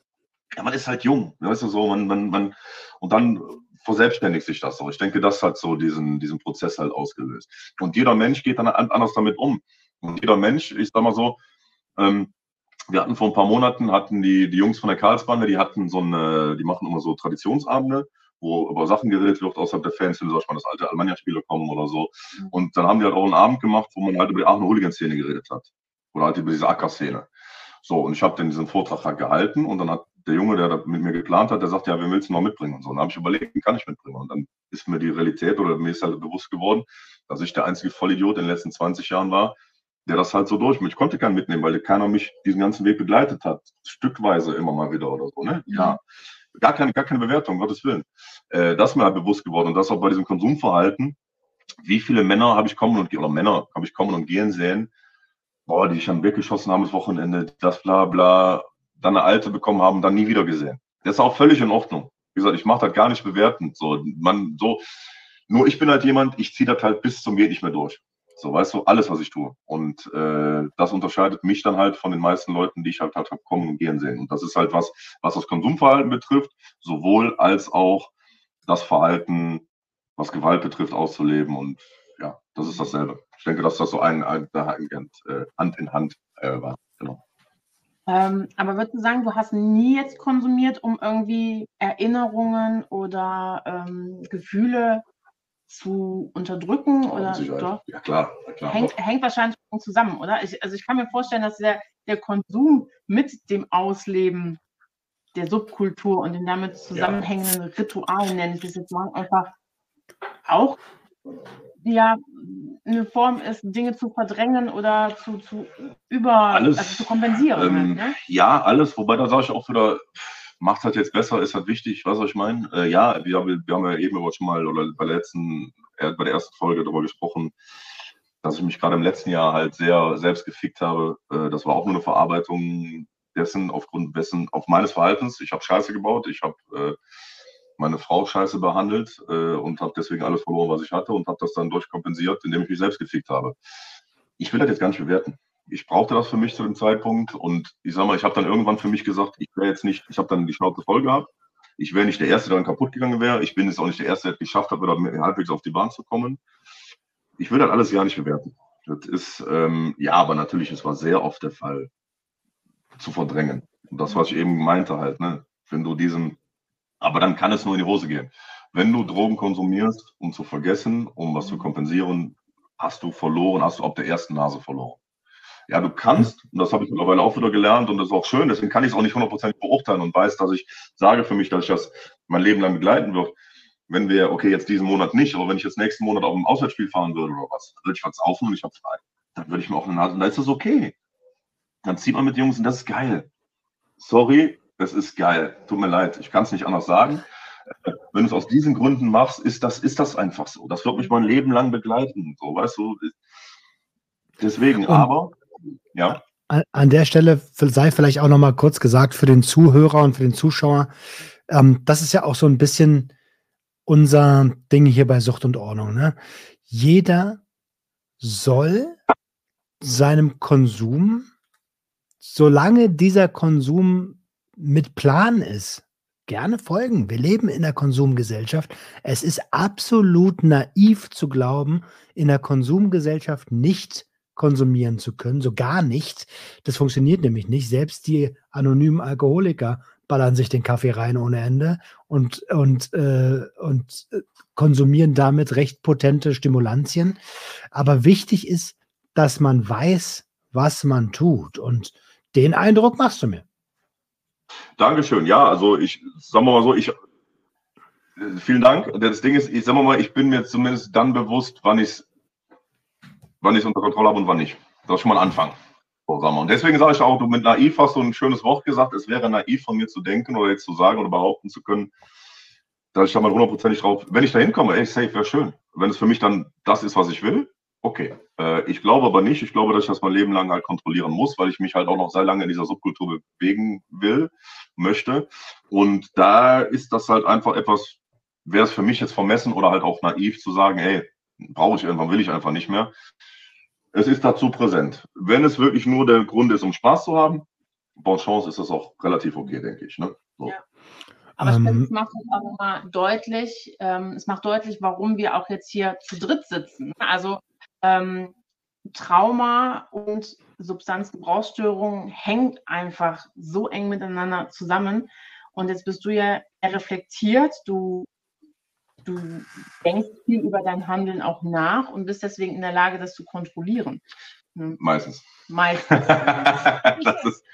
ja, man ist halt jung, weißt du so, man, man, man, und dann verselbstständigt sich das so. Ich denke, das hat so diesen, diesen Prozess halt ausgelöst. Und jeder Mensch geht dann anders damit um. Und jeder Mensch, ich sag mal so, ähm, wir hatten vor ein paar Monaten, hatten die, die Jungs von der Karlsbande, die hatten so eine, die machen immer so Traditionsabende, wo über Sachen geredet wird außerhalb der Fans, wenn zum Beispiel das alte Alemannia-Spiele kommen oder so. Mhm. Und dann haben die halt auch einen Abend gemacht, wo man halt über die Aachener Hooligan-Szene geredet hat. Oder halt über diese Acker-Szene. So, und ich habe dann diesen Vortrag halt gehalten und dann hat der Junge, der da mit mir geplant hat, der sagt, ja, wen willst du noch mitbringen und so. Und dann habe ich überlegt, wen kann ich mitbringen? Und dann ist mir die Realität oder mir ist halt bewusst geworden, dass ich der einzige Vollidiot in den letzten 20 Jahren war, der das halt so durch. Ich konnte keinen mitnehmen, weil keiner mich diesen ganzen Weg begleitet hat. Stückweise immer mal wieder oder so. Ne? Mhm. Ja, gar keine, gar keine Bewertung, Gottes Willen. Äh, das ist mir halt bewusst geworden. Und das auch bei diesem Konsumverhalten. Wie viele Männer habe ich kommen und oder Männer habe ich kommen und gehen sehen, boah, die ich am Weg geschossen haben das Wochenende, das bla bla, dann eine alte bekommen haben, dann nie wieder gesehen. Das ist auch völlig in Ordnung. Wie gesagt, ich mache das gar nicht bewertend. So, man, so, nur ich bin halt jemand, ich ziehe das halt bis zum geht nicht mehr durch. So, weißt du, alles, was ich tue. Und äh, das unterscheidet mich dann halt von den meisten Leuten, die ich halt halt kommen und gehen sehen. Und das ist halt was, was das Konsumverhalten betrifft, sowohl als auch das Verhalten, was Gewalt betrifft, auszuleben. Und ja, das ist dasselbe. Ich denke, dass das so ein, ein, ein, äh, Hand in Hand äh, war. Genau. Ähm, aber würdest du sagen, du hast nie jetzt konsumiert, um irgendwie Erinnerungen oder ähm, Gefühle zu unterdrücken? Oh, oder doch? Ja, klar. Ja, klar. Hängt, hängt, wahrscheinlich zusammen, oder? Ich, also ich kann mir vorstellen, dass der, der Konsum mit dem Ausleben der Subkultur und den damit zusammenhängenden ja. Ritualen, nenne ich es jetzt mal, einfach auch ja eine Form ist, Dinge zu verdrängen oder zu, zu über alles, also zu kompensieren. Ähm, halt, ne? Ja, alles, wobei da sage ich auch wieder, macht halt jetzt besser, ist halt wichtig, was ich meine. Äh, ja, wir, wir, haben ja eben schon mal oder bei der letzten, äh, bei der ersten Folge darüber gesprochen, dass ich mich gerade im letzten Jahr halt sehr selbst gefickt habe. Äh, das war auch nur eine Verarbeitung dessen, aufgrund dessen, auf meines Verhaltens. Ich habe Scheiße gebaut, ich habe äh, meine Frau scheiße behandelt äh, und habe deswegen alles verloren, was ich hatte und habe das dann durchkompensiert, indem ich mich selbst gefickt habe. Ich will das jetzt gar nicht bewerten. Ich brauchte das für mich zu dem Zeitpunkt und ich sag mal, ich habe dann irgendwann für mich gesagt, ich wäre jetzt nicht, ich habe dann die Schnauze voll gehabt. Ich wäre nicht der Erste, der dann kaputt gegangen wäre. Ich bin jetzt auch nicht der Erste, der es geschafft hat, wieder halbwegs auf die Bahn zu kommen. Ich will das alles gar nicht bewerten. Das ist, ähm, ja, aber natürlich, es war sehr oft der Fall, zu verdrängen. Und das, was ich eben meinte halt, ne, wenn du diesen aber dann kann es nur in die Hose gehen. Wenn du Drogen konsumierst, um zu vergessen, um was zu kompensieren, hast du verloren, hast du auf der ersten Nase verloren. Ja, du kannst, und das habe ich mittlerweile auch wieder gelernt und das ist auch schön, deswegen kann ich es auch nicht hundertprozentig beurteilen und weiß, dass ich sage für mich, dass ich das mein Leben lang begleiten wird. Wenn wir, okay, jetzt diesen Monat nicht, aber wenn ich jetzt nächsten Monat auf ein Auswärtsspiel fahren würde oder was, würde ich was saufen und ich habe frei. Dann würde ich mir auch eine Nase, dann ist das okay. Dann zieht man mit Jungs und das ist geil. Sorry, das ist geil. Tut mir leid, ich kann es nicht anders sagen. Wenn du es aus diesen Gründen machst, ist das, ist das einfach so. Das wird mich mein Leben lang begleiten. So, weißt du? Deswegen, aber, ja. An der Stelle sei vielleicht auch noch mal kurz gesagt für den Zuhörer und für den Zuschauer, ähm, das ist ja auch so ein bisschen unser Ding hier bei Sucht und Ordnung. Ne? Jeder soll seinem Konsum, solange dieser Konsum mit Plan ist, gerne folgen. Wir leben in der Konsumgesellschaft. Es ist absolut naiv zu glauben, in der Konsumgesellschaft nicht konsumieren zu können, so gar nicht. Das funktioniert nämlich nicht. Selbst die anonymen Alkoholiker ballern sich den Kaffee rein ohne Ende und, und, äh, und äh, konsumieren damit recht potente Stimulantien. Aber wichtig ist, dass man weiß, was man tut. Und den Eindruck machst du mir. Dankeschön. Ja, also ich sagen mal so, ich vielen Dank. Das Ding ist, ich sag mal, ich bin mir zumindest dann bewusst, wann ich es wann unter Kontrolle habe und wann nicht. Das ist schon mal ein Anfang. So. Und deswegen sage ich auch, du mit naiv hast du ein schönes Wort gesagt. Es wäre naiv von mir zu denken oder jetzt zu sagen oder behaupten zu können, dass ich da mal hundertprozentig drauf, wenn ich da hinkomme, ey, safe wäre schön. Wenn es für mich dann das ist, was ich will, Okay, äh, ich glaube aber nicht. Ich glaube, dass ich das mein Leben lang halt kontrollieren muss, weil ich mich halt auch noch sehr lange in dieser Subkultur bewegen will, möchte. Und da ist das halt einfach etwas, wäre es für mich jetzt vermessen oder halt auch naiv zu sagen, hey, brauche ich irgendwann, will ich einfach nicht mehr. Es ist dazu präsent. Wenn es wirklich nur der Grund ist, um Spaß zu haben, bon Chance ist das auch relativ okay, denke ich. Ne? So. Ja. Aber ähm, es macht auch nochmal deutlich, ähm, es macht deutlich, warum wir auch jetzt hier zu dritt sitzen. Also ähm, Trauma und Substanzgebrauchsstörung hängt einfach so eng miteinander zusammen. Und jetzt bist du ja reflektiert, du du denkst viel über dein Handeln auch nach und bist deswegen in der Lage, das zu kontrollieren. Ne? Meistens. Meistens. das, ist,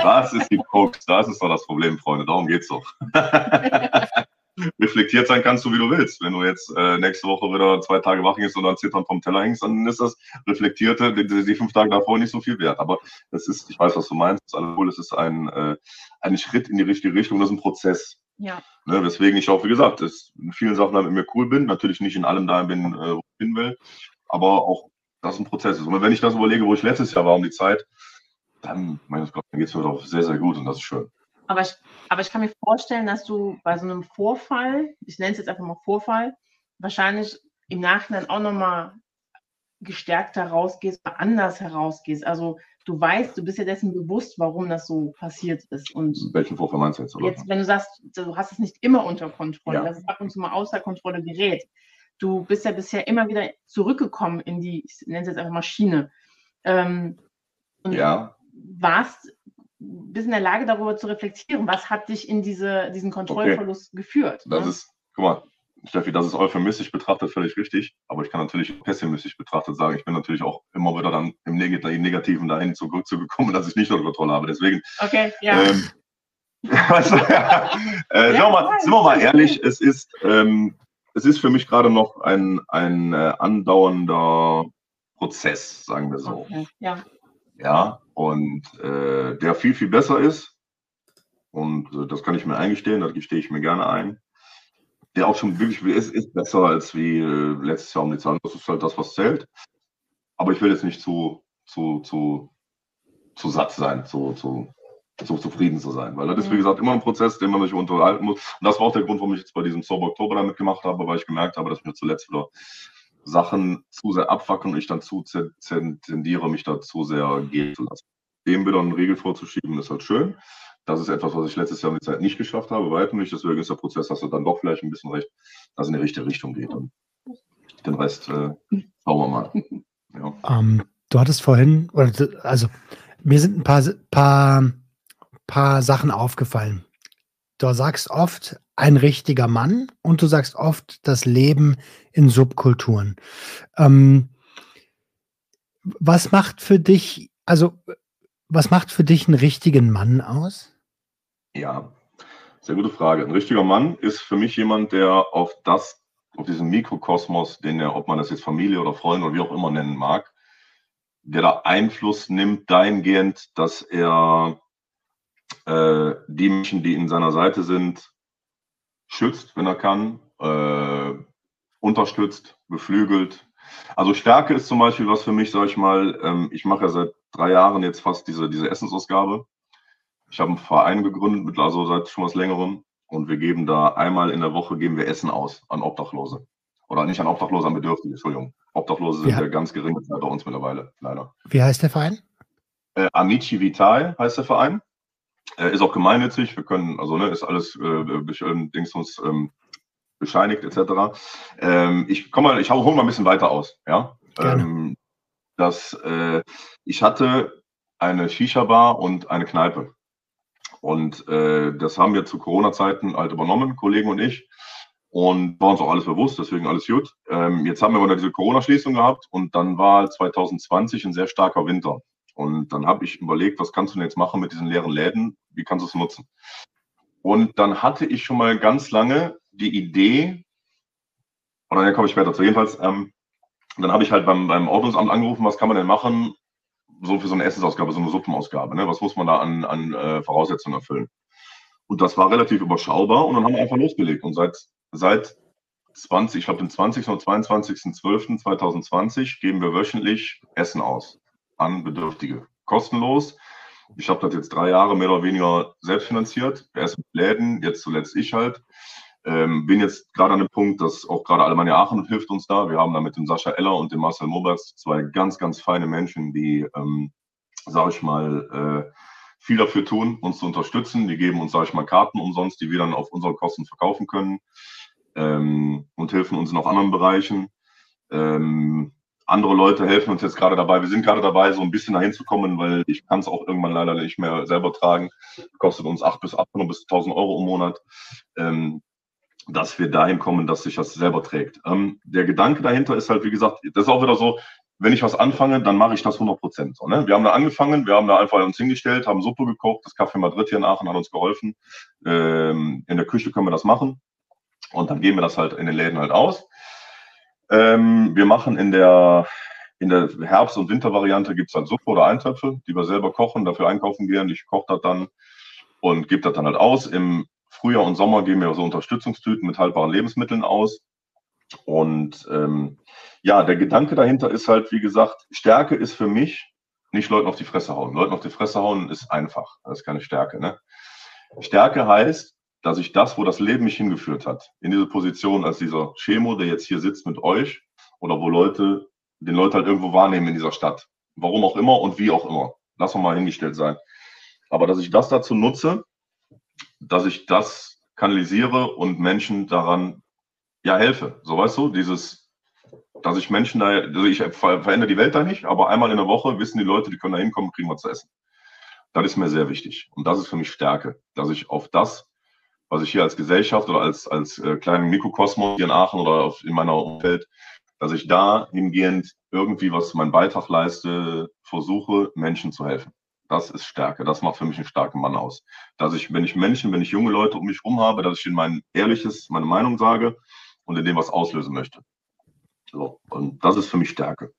das ist die Krux, das ist doch das Problem, Freunde, darum geht es doch. reflektiert sein kannst du, wie du willst. Wenn du jetzt äh, nächste Woche wieder zwei Tage wach hängst und dann zittern vom Teller hängst, dann ist das reflektierte, die, die, fünf Tage davor nicht so viel wert. Aber das ist, ich weiß, was du meinst, das es ist ein, äh, ein Schritt in die richtige Richtung, das ist ein Prozess. Ja. Ne, weswegen ich auch, wie gesagt, in vielen Sachen damit mir cool bin, natürlich nicht in allem da bin, äh, wo ich hin will, aber auch das ein Prozess ist. Und wenn ich das überlege, wo ich letztes Jahr war um die Zeit, dann, mein Gott, dann geht es mir doch sehr, sehr gut und das ist schön. Aber ich, aber ich kann mir vorstellen, dass du bei so einem Vorfall, ich nenne es jetzt einfach mal Vorfall, wahrscheinlich im Nachhinein auch nochmal gestärkt herausgehst anders herausgehst. Also du weißt, du bist ja dessen bewusst, warum das so passiert ist. Und Welchen Vorfall meinst du jetzt? Oder? Jetzt, wenn du sagst, du hast es nicht immer unter Kontrolle, ja. dass es ab und zu mal außer Kontrolle gerät. Du bist ja bisher immer wieder zurückgekommen in die, ich nenne es jetzt einfach Maschine. Ähm, und ja. warst bist in der Lage, darüber zu reflektieren. Was hat dich in diese, diesen Kontrollverlust okay. geführt? Das ne? ist, guck mal, Steffi, das ist euphemistisch betrachtet völlig richtig, aber ich kann natürlich pessimistisch betrachtet sagen, ich bin natürlich auch immer wieder dann im Negativen dahin zurückzugekommen, dass ich nicht unter Kontrolle habe. Deswegen. Okay, ja. Ähm, weißt du, äh, ja, sind, wir mal, sind wir mal ehrlich, es ist, ähm, es ist für mich gerade noch ein, ein äh, andauernder Prozess, sagen wir so. Okay, ja ja, und äh, der viel, viel besser ist. Und äh, das kann ich mir eingestehen, das gestehe ich mir gerne ein. Der auch schon wirklich ist, ist besser als wie äh, letztes Jahr um die Zeit. Das ist halt das, was zählt. Aber ich will jetzt nicht zu, zu, zu, zu satt sein, zu, zu, zu zufrieden zu sein. Weil das ist, wie mhm. gesagt, immer ein Prozess, den man sich unterhalten muss. Und das war auch der Grund, warum ich jetzt bei diesem Sober Oktober damit gemacht habe, weil ich gemerkt habe, dass ich mir zuletzt wieder Sachen zu sehr abfacken und ich dann zu tendiere, mich da zu sehr gehen zu lassen. Dem wieder einen Riegel vorzuschieben, ist halt schön. Das ist etwas, was ich letztes Jahr die Zeit nicht geschafft habe, weitem nicht. Deswegen ist der Prozess, dass er dann doch vielleicht ein bisschen recht, dass in die richtige Richtung geht. Und den Rest äh, schauen wir mal. Ja. Um, ähm, du hattest vorhin, also mir sind ein paar, paar, paar Sachen aufgefallen. Du sagst oft ein richtiger Mann und du sagst oft das Leben in Subkulturen. Ähm, was macht für dich, also was macht für dich einen richtigen Mann aus? Ja, sehr gute Frage. Ein richtiger Mann ist für mich jemand, der auf das, auf diesen Mikrokosmos, den er, ob man das jetzt Familie oder Freunde oder wie auch immer nennen mag, der da Einfluss nimmt dahingehend, dass er äh, die Menschen, die in seiner Seite sind, schützt, wenn er kann, äh, unterstützt, beflügelt. Also Stärke ist zum Beispiel was für mich, sage ich mal, ähm, ich mache ja seit drei Jahren jetzt fast diese, diese Essensausgabe. Ich habe einen Verein gegründet, also seit schon was längerem. Und wir geben da einmal in der Woche geben wir Essen aus an Obdachlose. Oder nicht an Obdachlose, an Bedürftige, Entschuldigung. Obdachlose sind ja, ja ganz gering bei uns mittlerweile, leider. Wie heißt der Verein? Äh, Amici Vital heißt der Verein. Äh, ist auch gemeinnützig. Wir können, also ne, ist alles äh, äh Dingsens ähm, bescheinigt etc. Ähm, ich komme mal, ich hole mal ein bisschen weiter aus. Ja, ähm, dass äh, ich hatte eine Shisha-Bar und eine Kneipe. Und äh, das haben wir zu Corona-Zeiten halt übernommen, Kollegen und ich. Und war uns auch alles bewusst, deswegen alles gut. Ähm, jetzt haben wir wieder diese Corona-Schließung gehabt und dann war 2020 ein sehr starker Winter. Und dann habe ich überlegt, was kannst du denn jetzt machen mit diesen leeren Läden? Wie kannst du es nutzen? Und dann hatte ich schon mal ganz lange die Idee, oder dann komme ich später zu, jedenfalls, ähm, dann habe ich halt beim, beim Ordnungsamt angerufen, was kann man denn machen, so für so eine Essensausgabe, so eine Suppenausgabe, ne? was muss man da an, an äh, Voraussetzungen erfüllen? Und das war relativ überschaubar und dann haben wir einfach losgelegt. Und seit, seit 20, ich glaube, den 20. oder 22.12.2020 geben wir wöchentlich Essen aus an Bedürftige. Kostenlos. Ich habe das jetzt drei Jahre mehr oder weniger selbst finanziert. Erst mit Läden, jetzt zuletzt ich halt. Ähm, bin jetzt gerade an dem Punkt, dass auch gerade Alemannia Aachen hilft uns da. Wir haben da mit dem Sascha Eller und dem Marcel Moberts zwei ganz, ganz feine Menschen, die, ähm, sage ich mal, äh, viel dafür tun, uns zu unterstützen. Die geben uns, sage ich mal, Karten umsonst, die wir dann auf unsere Kosten verkaufen können ähm, und helfen uns in auch anderen Bereichen. Ähm, andere Leute helfen uns jetzt gerade dabei. Wir sind gerade dabei, so ein bisschen dahin zu kommen, weil ich kann es auch irgendwann leider nicht mehr selber tragen. Kostet uns 8 bis 800 bis 1000 Euro im Monat. Ähm, dass wir dahin kommen, dass sich das selber trägt. Ähm, der Gedanke dahinter ist halt, wie gesagt, das ist auch wieder so, wenn ich was anfange, dann mache ich das 100 Prozent. So, ne? Wir haben da angefangen, wir haben da einfach uns hingestellt, haben Suppe gekocht, das Café Madrid hier in Aachen hat uns geholfen. Ähm, in der Küche können wir das machen und dann geben wir das halt in den Läden halt aus. Ähm, wir machen in der, in der Herbst- und Wintervariante gibt es halt Suppe oder Eintöpfe, die wir selber kochen, dafür einkaufen gehen. Ich koche das dann und gebe das dann halt aus. Im Frühjahr und Sommer geben wir so Unterstützungstüten mit haltbaren Lebensmitteln aus. Und ähm, ja, der Gedanke dahinter ist halt, wie gesagt, Stärke ist für mich nicht Leuten auf die Fresse hauen. Leuten auf die Fresse hauen ist einfach. Das ist keine Stärke. Ne? Stärke heißt, dass ich das, wo das Leben mich hingeführt hat, in diese Position als dieser Chemo, der jetzt hier sitzt mit euch, oder wo Leute, den Leute halt irgendwo wahrnehmen in dieser Stadt. Warum auch immer und wie auch immer. Lass mal hingestellt sein. Aber dass ich das dazu nutze, dass ich das kanalisiere und Menschen daran ja helfe. So weißt du, dieses, dass ich Menschen da, also ich verändere die Welt da nicht, aber einmal in der Woche wissen die Leute, die können da hinkommen, kriegen was zu essen. Das ist mir sehr wichtig. Und das ist für mich Stärke, dass ich auf das, was ich hier als Gesellschaft oder als, als äh, kleinen Mikrokosmos hier in Aachen oder auf, in meiner Umwelt, dass ich da hingehend irgendwie was meinen Beitrag leiste, versuche, Menschen zu helfen. Das ist Stärke. Das macht für mich einen starken Mann aus. Dass ich, wenn ich Menschen, wenn ich junge Leute um mich herum habe, dass ich ihnen mein ehrliches, meine Meinung sage und in dem was auslösen möchte. So. Und das ist für mich Stärke.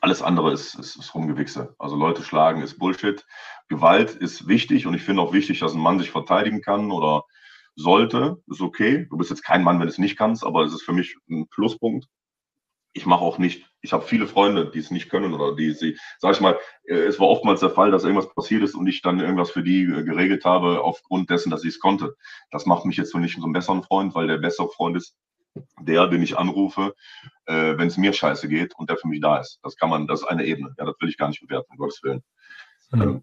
Alles andere ist, ist, ist Rumgewichse. Also Leute schlagen ist Bullshit. Gewalt ist wichtig und ich finde auch wichtig, dass ein Mann sich verteidigen kann oder sollte. Ist okay. Du bist jetzt kein Mann, wenn du es nicht kannst, aber es ist für mich ein Pluspunkt ich mache auch nicht, ich habe viele Freunde, die es nicht können oder die sie, sag ich mal, äh, es war oftmals der Fall, dass irgendwas passiert ist und ich dann irgendwas für die äh, geregelt habe aufgrund dessen, dass ich es konnte. Das macht mich jetzt nicht so einen besseren Freund, weil der bessere Freund ist der, den ich anrufe, äh, wenn es mir scheiße geht und der für mich da ist. Das kann man, das ist eine Ebene. Ja, das will ich gar nicht bewerten, um Gottes Willen. Mhm.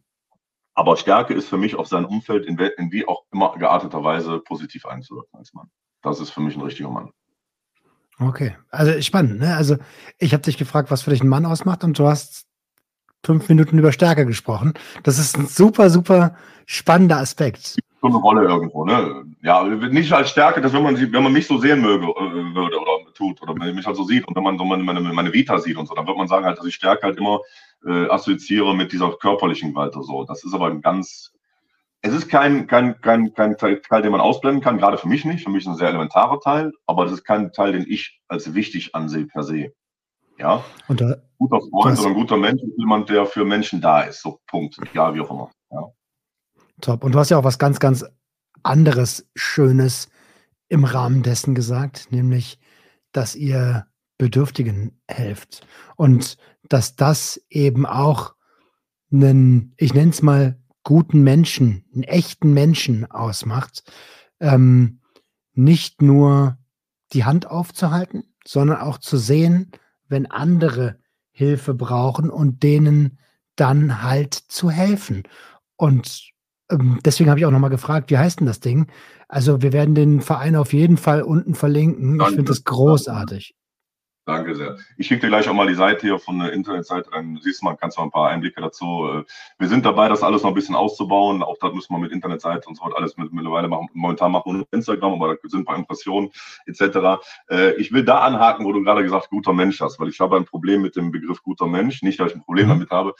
Aber Stärke ist für mich auf sein Umfeld in, in wie auch immer gearteter Weise positiv einzuwirken als Mann. Das ist für mich ein richtiger Mann. Okay, also spannend. Ne? Also ich habe dich gefragt, was für dich ein Mann ausmacht und du hast fünf Minuten über Stärke gesprochen. Das ist ein super, super spannender Aspekt. So eine Rolle irgendwo, ne? Ja, nicht als Stärke, dass wenn man, wenn man mich so sehen möge, äh, würde oder tut oder mich halt so sieht und wenn man so meine, meine, meine Vita sieht und so, dann wird man sagen halt, dass ich Stärke halt immer äh, assoziiere mit dieser körperlichen Gewalt oder so. Das ist aber ein ganz es ist kein, kein, kein, kein Teil, den man ausblenden kann, gerade für mich nicht. Für mich ist ein sehr elementarer Teil, aber das ist kein Teil, den ich als wichtig ansehe per se. Ja. Und da, guter Freund oder ein guter Mensch ist jemand, der für Menschen da ist. So, Punkt. Ja, wie auch immer. Ja. Top. Und du hast ja auch was ganz, ganz anderes, Schönes im Rahmen dessen gesagt, nämlich, dass ihr Bedürftigen helft. Und dass das eben auch einen, ich nenne es mal, guten Menschen, einen echten Menschen ausmacht, ähm, nicht nur die Hand aufzuhalten, sondern auch zu sehen, wenn andere Hilfe brauchen und denen dann halt zu helfen. Und ähm, deswegen habe ich auch nochmal gefragt, wie heißt denn das Ding? Also wir werden den Verein auf jeden Fall unten verlinken. Ich finde das großartig. Danke sehr. Ich schicke dir gleich auch mal die Seite hier von der Internetseite, dann siehst du mal, kannst du mal ein paar Einblicke dazu. Äh, wir sind dabei, das alles noch ein bisschen auszubauen. Auch das müssen wir mit Internetseite und so weiter alles mit, mittlerweile machen. Momentan machen wir nur Instagram, aber da sind ein paar Impressionen etc. Äh, ich will da anhaken, wo du gerade gesagt guter Mensch hast, weil ich habe ein Problem mit dem Begriff guter Mensch. Nicht, dass ich ein Problem damit habe,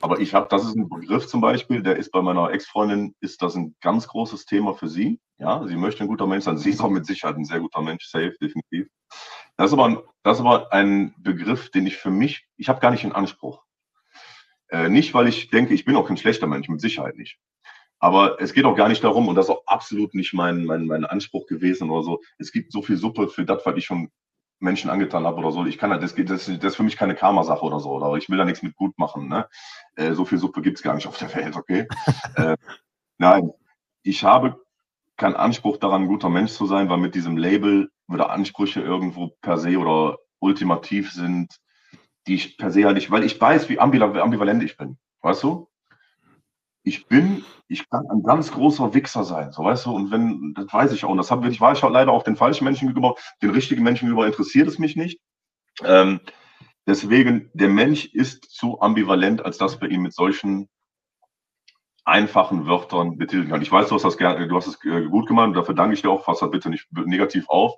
aber ich habe, das ist ein Begriff zum Beispiel, der ist bei meiner Ex-Freundin, ist das ein ganz großes Thema für sie. Ja, sie möchte ein guter Mensch sein. Sie ist auch mit Sicherheit ein sehr guter Mensch, safe, definitiv. Das ist aber ein, das ist aber ein Begriff, den ich für mich, ich habe gar nicht in Anspruch. Äh, nicht, weil ich denke, ich bin auch kein schlechter Mensch, mit Sicherheit nicht. Aber es geht auch gar nicht darum, und das ist auch absolut nicht mein, mein, mein Anspruch gewesen oder so. Es gibt so viel Suppe für das, was ich schon Menschen angetan habe oder so. Ich kann das, das, das ist für mich keine Karma-Sache oder so. Oder ich will da nichts mit gut machen. Ne? Äh, so viel Suppe gibt es gar nicht auf der Welt, okay? äh, nein, ich habe keinen Anspruch daran, ein guter Mensch zu sein, weil mit diesem Label würde Ansprüche irgendwo per se oder ultimativ sind, die ich per se halt nicht, weil ich weiß, wie ambivalent ich bin. Weißt du? Ich bin, ich kann ein ganz großer Wichser sein, so weißt du, und wenn, das weiß ich auch, und das habe ich, war ich auch leider auch den falschen Menschen gegenüber, den richtigen Menschen gegenüber interessiert es mich nicht. Ähm, deswegen, der Mensch ist zu ambivalent, als dass wir ihn mit solchen einfachen Wörtern betiteln kann. Ich weiß, du hast das gerne, du hast es äh, gut gemacht, dafür danke ich dir auch, fass das bitte nicht negativ auf.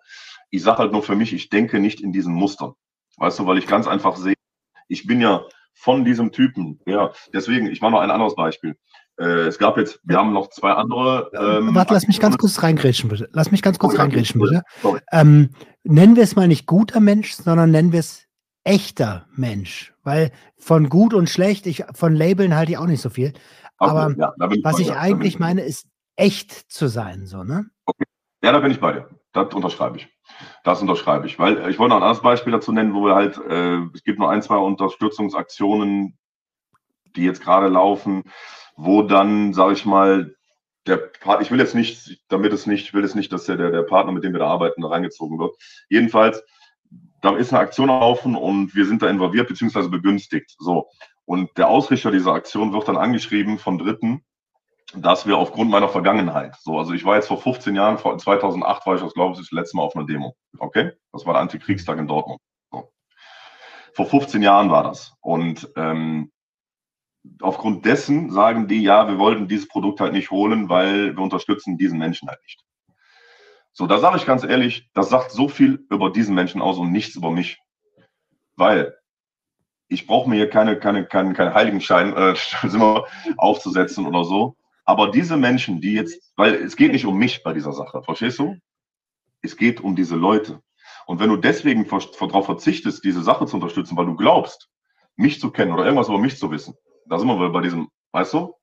Ich sage halt nur für mich, ich denke nicht in diesen Mustern. Weißt du, weil ich ganz einfach sehe, ich bin ja von diesem Typen, ja, deswegen, ich mache noch ein anderes Beispiel. Äh, es gab jetzt, wir haben noch zwei andere. Ähm, Warte, lass mich ganz kurz reingrätschen, bitte. Lass mich ganz kurz oh, reingrätschen, bitte. Ähm, nennen wir es mal nicht guter Mensch, sondern nennen wir es echter Mensch. Weil von gut und schlecht, ich, von Labeln halte ich auch nicht so viel. Aber ja, was ich, ich eigentlich meine, ist echt zu sein, so, ne? Okay. Ja, da bin ich bei dir. Das unterschreibe ich. Das unterschreibe ich. Weil äh, ich wollte noch ein anderes Beispiel dazu nennen, wo wir halt, äh, es gibt noch ein, zwei Unterstützungsaktionen, die jetzt gerade laufen, wo dann, sage ich mal, der Partner, ich will jetzt nicht, damit es nicht, ich will jetzt nicht, dass der, der, der Partner, mit dem wir da arbeiten, da reingezogen wird. Jedenfalls, da ist eine Aktion laufen und wir sind da involviert bzw. begünstigt. So. Und der Ausrichter dieser Aktion wird dann angeschrieben von Dritten, dass wir aufgrund meiner Vergangenheit, so, also ich war jetzt vor 15 Jahren, vor 2008 war ich, das glaube ich, das letzte Mal auf einer Demo. Okay? Das war der Antikriegstag in Dortmund. So. Vor 15 Jahren war das. Und ähm, aufgrund dessen sagen die, ja, wir wollten dieses Produkt halt nicht holen, weil wir unterstützen diesen Menschen halt nicht. So, da sage ich ganz ehrlich, das sagt so viel über diesen Menschen aus und nichts über mich. Weil ich brauche mir hier keine, keine, keine, keine Heiligenschein äh, aufzusetzen oder so. Aber diese Menschen, die jetzt, weil es geht nicht um mich bei dieser Sache, verstehst du? Es geht um diese Leute. Und wenn du deswegen darauf verzichtest, diese Sache zu unterstützen, weil du glaubst, mich zu kennen oder irgendwas über mich zu wissen, da sind wir bei diesem, weißt du,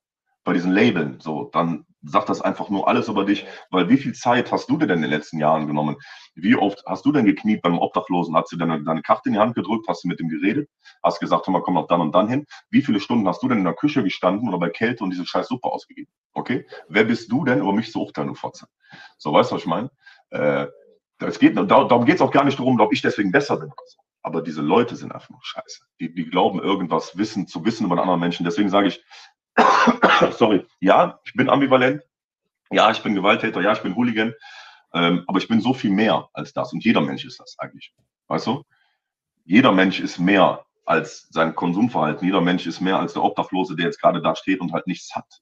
bei diesen Labeln, so, dann sagt das einfach nur alles über dich, weil wie viel Zeit hast du dir denn in den letzten Jahren genommen? Wie oft hast du denn gekniet beim Obdachlosen? Hast du deine, deine Karte in die Hand gedrückt? Hast du mit ihm geredet? Hast gesagt, hör mal, komm noch dann und dann hin? Wie viele Stunden hast du denn in der Küche gestanden oder bei Kälte und diese scheiß Suppe ausgegeben? Okay? Wer bist du denn, über mich zu urteilen, du Fotze? So, weißt du, was ich meine? Äh, es geht, darum geht es auch gar nicht darum, ob ich deswegen besser bin. Aber diese Leute sind einfach nur scheiße. Die, die glauben, irgendwas wissen, zu wissen über einen anderen Menschen. Deswegen sage ich, sorry, ja, ich bin ambivalent, ja, ich bin Gewalttäter, ja, ich bin Hooligan, ähm, aber ich bin so viel mehr als das und jeder Mensch ist das eigentlich. Weißt du? Jeder Mensch ist mehr als sein Konsumverhalten, jeder Mensch ist mehr als der Obdachlose, der jetzt gerade da steht und halt nichts hat.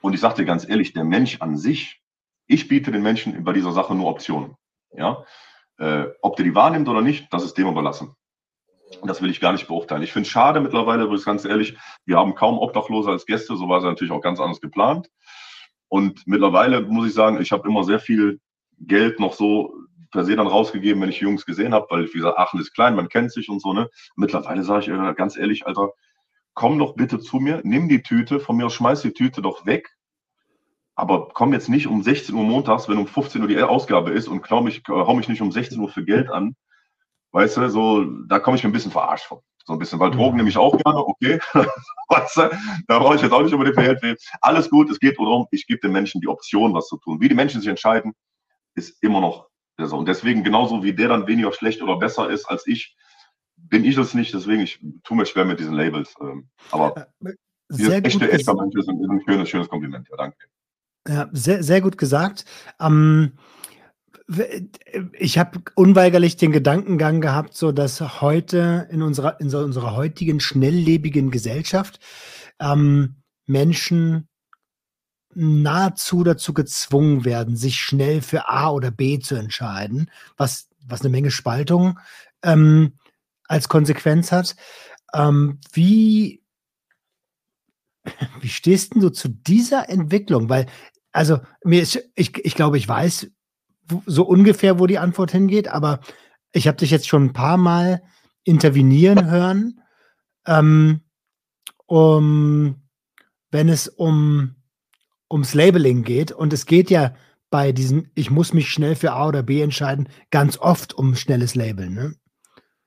Und ich sage dir ganz ehrlich, der Mensch an sich, ich biete den Menschen bei dieser Sache nur Optionen. Ja? Äh, ob der die wahrnimmt oder nicht, das ist dem überlassen. Das will ich gar nicht beurteilen. Ich finde es schade mittlerweile, aber ganz ehrlich, wir haben kaum Obdachlose als Gäste, so war es natürlich auch ganz anders geplant. Und mittlerweile muss ich sagen, ich habe immer sehr viel Geld noch so per se dann rausgegeben, wenn ich Jungs gesehen habe, weil, wie gesagt, Aachen ist klein, man kennt sich und so, ne? Mittlerweile sage ich äh, ganz ehrlich, Alter, komm doch bitte zu mir, nimm die Tüte, von mir aus schmeiß die Tüte doch weg. Aber komm jetzt nicht um 16 Uhr montags, wenn um 15 Uhr die Ausgabe ist und mich, hau mich nicht um 16 Uhr für Geld an, Weißt du, so, da komme ich mir ein bisschen verarscht vor. So ein bisschen, weil Drogen nehme ich auch gerne, okay. weißt du, da brauche ich jetzt auch nicht über den reden. Alles gut, es geht darum, ich gebe den Menschen die Option, was zu tun. Wie die Menschen sich entscheiden, ist immer noch so. Und deswegen, genauso wie der dann weniger schlecht oder besser ist als ich, bin ich das nicht. Deswegen, ich tue mir schwer mit diesen Labels. Ähm, aber äh, sehr dieses echte, echter Mensch ist ein, ist ein schönes, schönes Kompliment. Ja, danke. Ja, sehr, sehr gut gesagt. Ähm, ich habe unweigerlich den Gedankengang gehabt, so dass heute in unserer, in so unserer heutigen schnelllebigen Gesellschaft ähm, Menschen nahezu dazu gezwungen werden, sich schnell für A oder B zu entscheiden, was, was eine Menge Spaltung ähm, als Konsequenz hat. Ähm, wie, wie stehst du zu dieser Entwicklung? Weil, also, mir ist, ich, ich glaube, ich weiß, so ungefähr, wo die Antwort hingeht, aber ich habe dich jetzt schon ein paar Mal intervenieren hören, ähm, um, wenn es um, ums Labeling geht. Und es geht ja bei diesem, ich muss mich schnell für A oder B entscheiden, ganz oft um schnelles Labeln. Ne?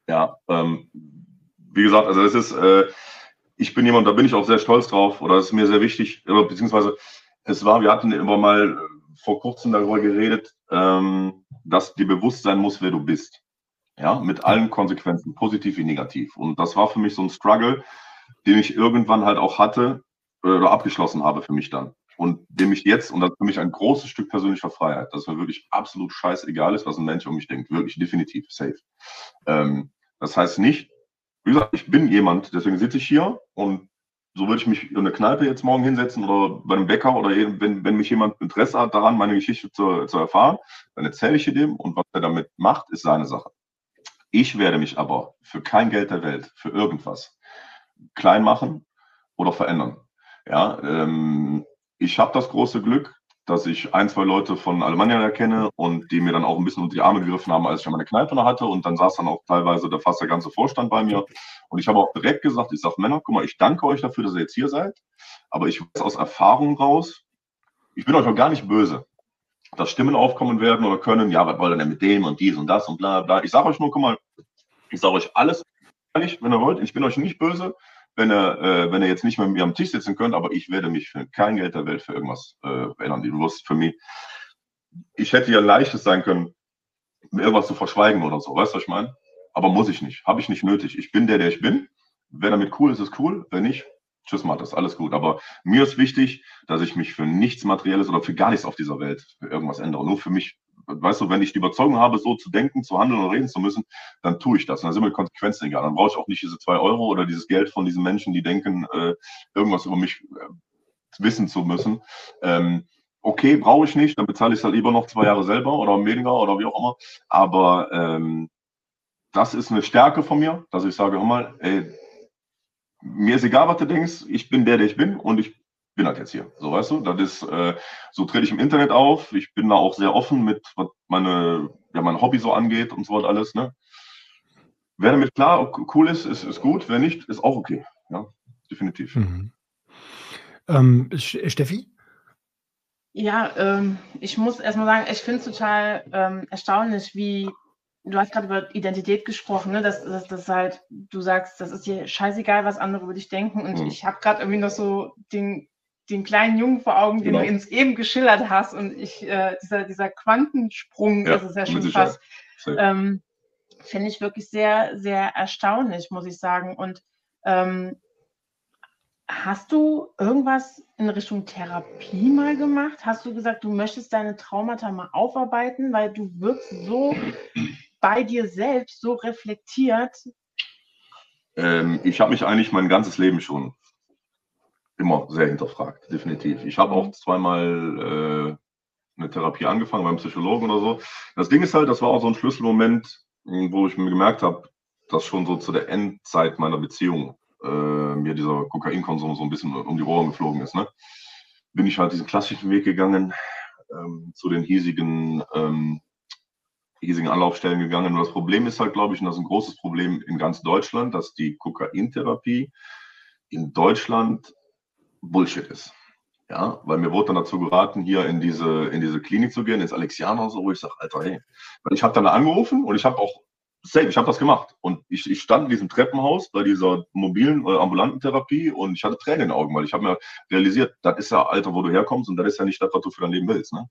Ja, ähm, wie gesagt, also es ist, äh, ich bin jemand, da bin ich auch sehr stolz drauf, oder es ist mir sehr wichtig, beziehungsweise es war, wir hatten immer mal vor kurzem darüber geredet, ähm, dass dir bewusst sein muss, wer du bist. Ja, mit allen Konsequenzen, positiv wie negativ. Und das war für mich so ein Struggle, den ich irgendwann halt auch hatte äh, oder abgeschlossen habe für mich dann. Und dem ich jetzt, und das ist für mich ein großes Stück persönlicher Freiheit, dass mir wirklich absolut scheißegal ist, was ein Mensch um mich denkt. Wirklich definitiv, safe. Ähm, das heißt nicht, wie gesagt, ich bin jemand, deswegen sitze ich hier und so würde ich mich in eine Kneipe jetzt morgen hinsetzen oder bei einem Bäcker oder wenn, wenn mich jemand Interesse hat daran, meine Geschichte zu, zu erfahren, dann erzähle ich dem und was er damit macht, ist seine Sache. Ich werde mich aber für kein Geld der Welt, für irgendwas klein machen oder verändern. Ja, ähm, ich habe das große Glück, dass ich ein, zwei Leute von Alemannia erkenne und die mir dann auch ein bisschen unter die Arme gegriffen haben, als ich meine Kneipe noch hatte. Und dann saß dann auch teilweise der, fast der ganze Vorstand bei mir. Und ich habe auch direkt gesagt, ich sage, Männer, guck mal, ich danke euch dafür, dass ihr jetzt hier seid. Aber ich weiß aus Erfahrung raus, ich bin euch auch gar nicht böse, dass Stimmen aufkommen werden oder können, ja, was wollt ihr denn mit dem und dies und das und bla bla. Ich sage euch nur, guck mal, ich sage euch alles, wenn ihr wollt. Ich bin euch nicht böse wenn ihr, äh, wenn ihr jetzt nicht mit mir am Tisch sitzen könnt, aber ich werde mich für kein Geld der Welt für irgendwas äh, ändern. Du wirst für mich, ich hätte ja leichtes sein können, mir irgendwas zu verschweigen oder so, weißt du, was ich meine? Aber muss ich nicht, habe ich nicht nötig. Ich bin der, der ich bin. Wer damit cool ist, ist cool. Wenn nicht, tschüss, mal das alles gut. Aber mir ist wichtig, dass ich mich für nichts Materielles oder für gar nichts auf dieser Welt für irgendwas ändere. Nur für mich weißt du, wenn ich die Überzeugung habe, so zu denken, zu handeln und reden zu müssen, dann tue ich das. Und dann sind mir Konsequenzen egal. Dann brauche ich auch nicht diese zwei Euro oder dieses Geld von diesen Menschen, die denken, äh, irgendwas über mich äh, wissen zu müssen. Ähm, okay, brauche ich nicht, dann bezahle ich es halt lieber noch zwei Jahre selber oder weniger oder wie auch immer. Aber ähm, das ist eine Stärke von mir, dass ich sage, hör mal, ey, mir ist egal, was du denkst, ich bin der, der ich bin und ich bin halt jetzt hier. So weißt du, das ist, äh, so trete ich im Internet auf. Ich bin da auch sehr offen mit, was meine, ja, mein Hobby so angeht und so was alles. Ne? Wer damit klar, cool ist, ist, ist gut. Wer nicht, ist auch okay. Ja, definitiv. Mhm. Ähm, Steffi? Ja, ähm, ich muss erstmal sagen, ich finde es total ähm, erstaunlich, wie du hast gerade über Identität gesprochen, ne? dass, dass, dass halt, du sagst, das ist dir scheißegal, was andere über dich denken. Und mhm. ich habe gerade irgendwie noch so den den kleinen Jungen vor Augen, den genau. du uns eben geschildert hast. Und ich, äh, dieser, dieser Quantensprung, ja, das ist ja schon fast, ähm, finde ich wirklich sehr, sehr erstaunlich, muss ich sagen. Und ähm, hast du irgendwas in Richtung Therapie mal gemacht? Hast du gesagt, du möchtest deine Traumata mal aufarbeiten, weil du wirkst so bei dir selbst, so reflektiert? Ähm, ich habe mich eigentlich mein ganzes Leben schon immer sehr hinterfragt, definitiv. Ich habe auch mhm. zweimal äh, eine Therapie angefangen beim Psychologen oder so. Das Ding ist halt, das war auch so ein Schlüsselmoment, wo ich mir gemerkt habe, dass schon so zu der Endzeit meiner Beziehung äh, mir dieser Kokainkonsum so ein bisschen um die Ohren geflogen ist. Ne? Bin ich halt diesen klassischen Weg gegangen, ähm, zu den hiesigen, ähm, hiesigen Anlaufstellen gegangen. Und das Problem ist halt, glaube ich, und das ist ein großes Problem in ganz Deutschland, dass die Kokaintherapie in Deutschland Bullshit ist. Ja, weil mir wurde dann dazu geraten, hier in diese, in diese Klinik zu gehen, ins Alexianer so, wo ich sage, Alter, hey. Weil ich habe dann angerufen und ich habe auch, safe, ich habe das gemacht. Und ich, ich stand in diesem Treppenhaus bei dieser mobilen äh, ambulanten Therapie und ich hatte Tränen in den Augen, weil ich habe mir realisiert, das ist ja Alter, wo du herkommst und das ist ja nicht das, was du für dein Leben willst. Ne?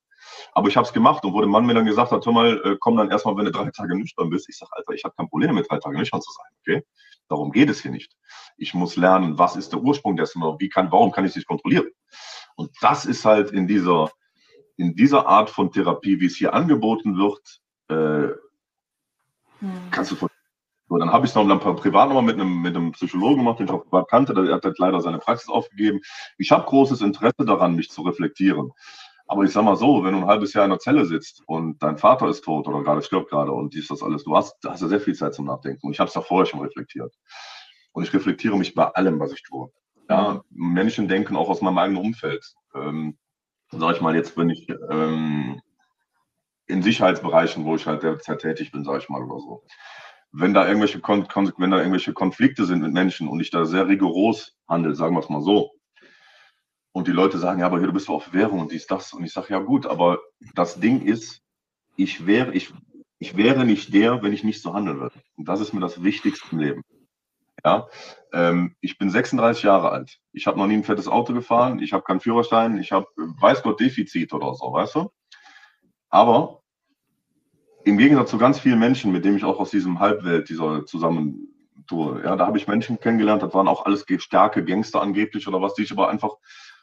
Aber ich habe es gemacht und wo der Mann mir dann gesagt hat, hör mal, äh, komm dann erstmal, wenn du drei Tage nüchtern bist. Ich sage, Alter, ich habe kein Problem mit drei Tagen nüchtern zu sein, okay? Darum geht es hier nicht. Ich muss lernen, was ist der Ursprung dessen oder wie kann, warum kann ich es kontrollieren? Und das ist halt in dieser, in dieser Art von Therapie, wie es hier angeboten wird, äh, hm. kannst du von so, dann habe ich es noch ein paar Privatnummer mit einem, mit einem Psychologen gemacht, den ich auch privat kannte. Der hat halt leider seine Praxis aufgegeben. Ich habe großes Interesse daran, mich zu reflektieren. Aber ich sag mal so, wenn du ein halbes Jahr in der Zelle sitzt und dein Vater ist tot oder gerade stirbt gerade und dies, das alles, du hast, du hast ja sehr viel Zeit zum Nachdenken. Und ich habe es ja vorher schon reflektiert. Und ich reflektiere mich bei allem, was ich tue. Ja, Menschen denken auch aus meinem eigenen Umfeld. Ähm, sag ich mal, jetzt bin ich ähm, in Sicherheitsbereichen, wo ich halt derzeit tätig bin, sage ich mal oder so. Wenn da irgendwelche Kon wenn da irgendwelche Konflikte sind mit Menschen und ich da sehr rigoros handle, sagen wir es mal so, und die Leute sagen, ja, aber hier, du bist auf Währung und dies, das. Und ich sage, ja gut, aber das Ding ist, ich wäre, ich, ich wäre nicht der, wenn ich nicht so handeln würde. Und das ist mir das Wichtigste im Leben. Ja, ähm, ich bin 36 Jahre alt. Ich habe noch nie ein fettes Auto gefahren. Ich habe keinen Führerschein. Ich habe, weiß Gott, Defizit oder so, weißt du? Aber im Gegensatz zu ganz vielen Menschen, mit denen ich auch aus diesem Halbwelt, dieser zusammen tue, ja, da habe ich Menschen kennengelernt, das waren auch alles starke Gangster angeblich oder was, die ich aber einfach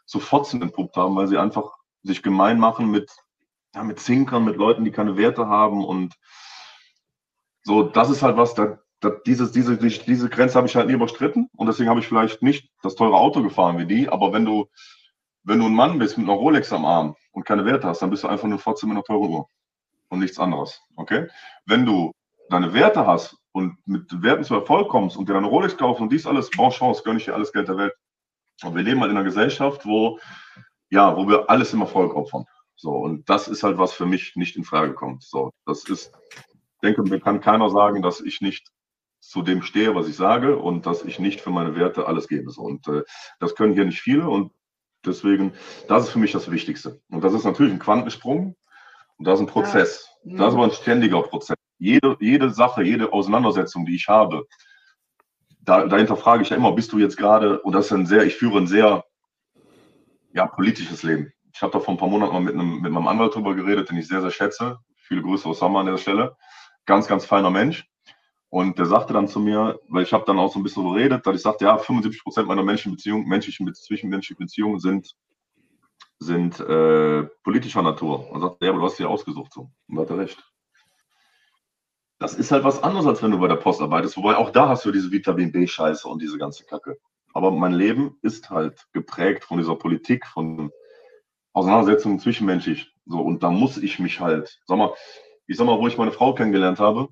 zu Fotzen entpuppt haben, weil sie einfach sich gemein machen mit, ja, mit Zinkern, mit Leuten, die keine Werte haben und so, das ist halt was, da, das, dieses, diese, diese Grenze habe ich halt nie überstritten und deswegen habe ich vielleicht nicht das teure Auto gefahren wie die, aber wenn du, wenn du ein Mann bist mit einer Rolex am Arm und keine Werte hast, dann bist du einfach nur trotzdem mit einer teuren Uhr und nichts anderes. Okay? Wenn du deine Werte hast und mit Werten zu Erfolg kommst und dir deine Rolex kaufst und dies alles, bon chance, gönne ich dir alles Geld der Welt. Und wir leben halt in einer Gesellschaft, wo, ja, wo wir alles im Erfolg opfern. So, und das ist halt, was für mich nicht in Frage kommt. So, das ist, denke, mir kann keiner sagen, dass ich nicht zu dem stehe, was ich sage und dass ich nicht für meine Werte alles gebe. So, und äh, das können hier nicht viele und deswegen, das ist für mich das Wichtigste. Und das ist natürlich ein Quantensprung und das ist ein Prozess. Ja. Das ist aber ein ständiger Prozess. Jede, jede Sache, jede Auseinandersetzung, die ich habe, da, dahinter frage ich ja immer, bist du jetzt gerade, und das ist ein sehr, ich führe ein sehr ja, politisches Leben. Ich habe da vor ein paar Monaten mal mit, einem, mit meinem Anwalt drüber geredet, den ich sehr, sehr schätze. Viele Grüße Osama an der Stelle. Ganz, ganz feiner Mensch. Und der sagte dann zu mir, weil ich habe dann auch so ein bisschen so geredet, dass ich sagte, ja, 75 Prozent meiner menschlichen Beziehungen, menschlichen, zwischenmenschlichen Beziehungen sind, sind äh, politischer Natur. Und sagte, ja, aber du hast sie ausgesucht so. Und hat er recht. Das ist halt was anderes, als wenn du bei der Post arbeitest. Wobei auch da hast du diese Vitamin B-Scheiße und diese ganze Kacke. Aber mein Leben ist halt geprägt von dieser Politik, von Auseinandersetzungen zwischenmenschlich. So, und da muss ich mich halt, sag mal, ich sag mal, wo ich meine Frau kennengelernt habe,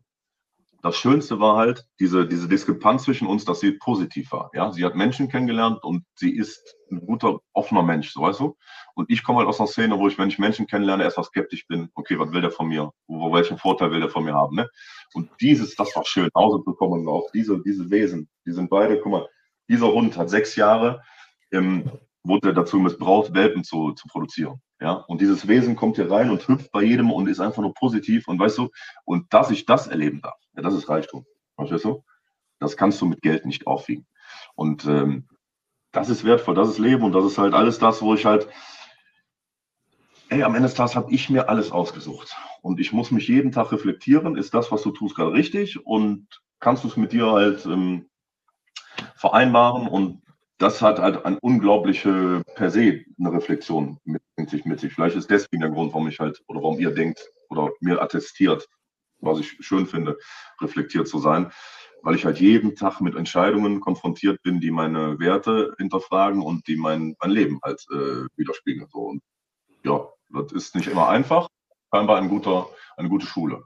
das Schönste war halt diese, diese Diskrepanz zwischen uns, dass sie positiv war. Ja, sie hat Menschen kennengelernt und sie ist ein guter, offener Mensch, so weißt du. Und ich komme halt aus einer Szene, wo ich, wenn ich Menschen kennenlerne, erstmal skeptisch bin. Okay, was will der von mir? Wo, welchen Vorteil will der von mir haben? Ne? Und dieses, das war schön, Hause zu und auch diese, diese Wesen, die sind beide, guck mal, dieser Hund hat sechs Jahre, ähm, wurde dazu missbraucht, Welpen zu, zu produzieren. Ja, und dieses Wesen kommt hier rein und hüpft bei jedem und ist einfach nur positiv und weißt du, und dass ich das erleben darf, ja, das ist Reichtum. Verstehst du? Das kannst du mit Geld nicht aufwiegen. Und ähm, das ist wertvoll, das ist Leben und das ist halt alles das, wo ich halt, ey, am Ende des Tages habe ich mir alles ausgesucht. Und ich muss mich jeden Tag reflektieren, ist das, was du tust, gerade richtig? Und kannst du es mit dir halt ähm, vereinbaren? Und das hat halt eine unglaubliche per se eine Reflexion mit, sich mit sich. Vielleicht ist deswegen der Grund, warum ich halt oder warum ihr denkt oder mir attestiert, was ich schön finde, reflektiert zu sein, weil ich halt jeden Tag mit Entscheidungen konfrontiert bin, die meine Werte hinterfragen und die mein, mein Leben halt äh, widerspiegeln. So. Und ja, das ist nicht immer einfach, scheinbar ein guter, eine gute Schule.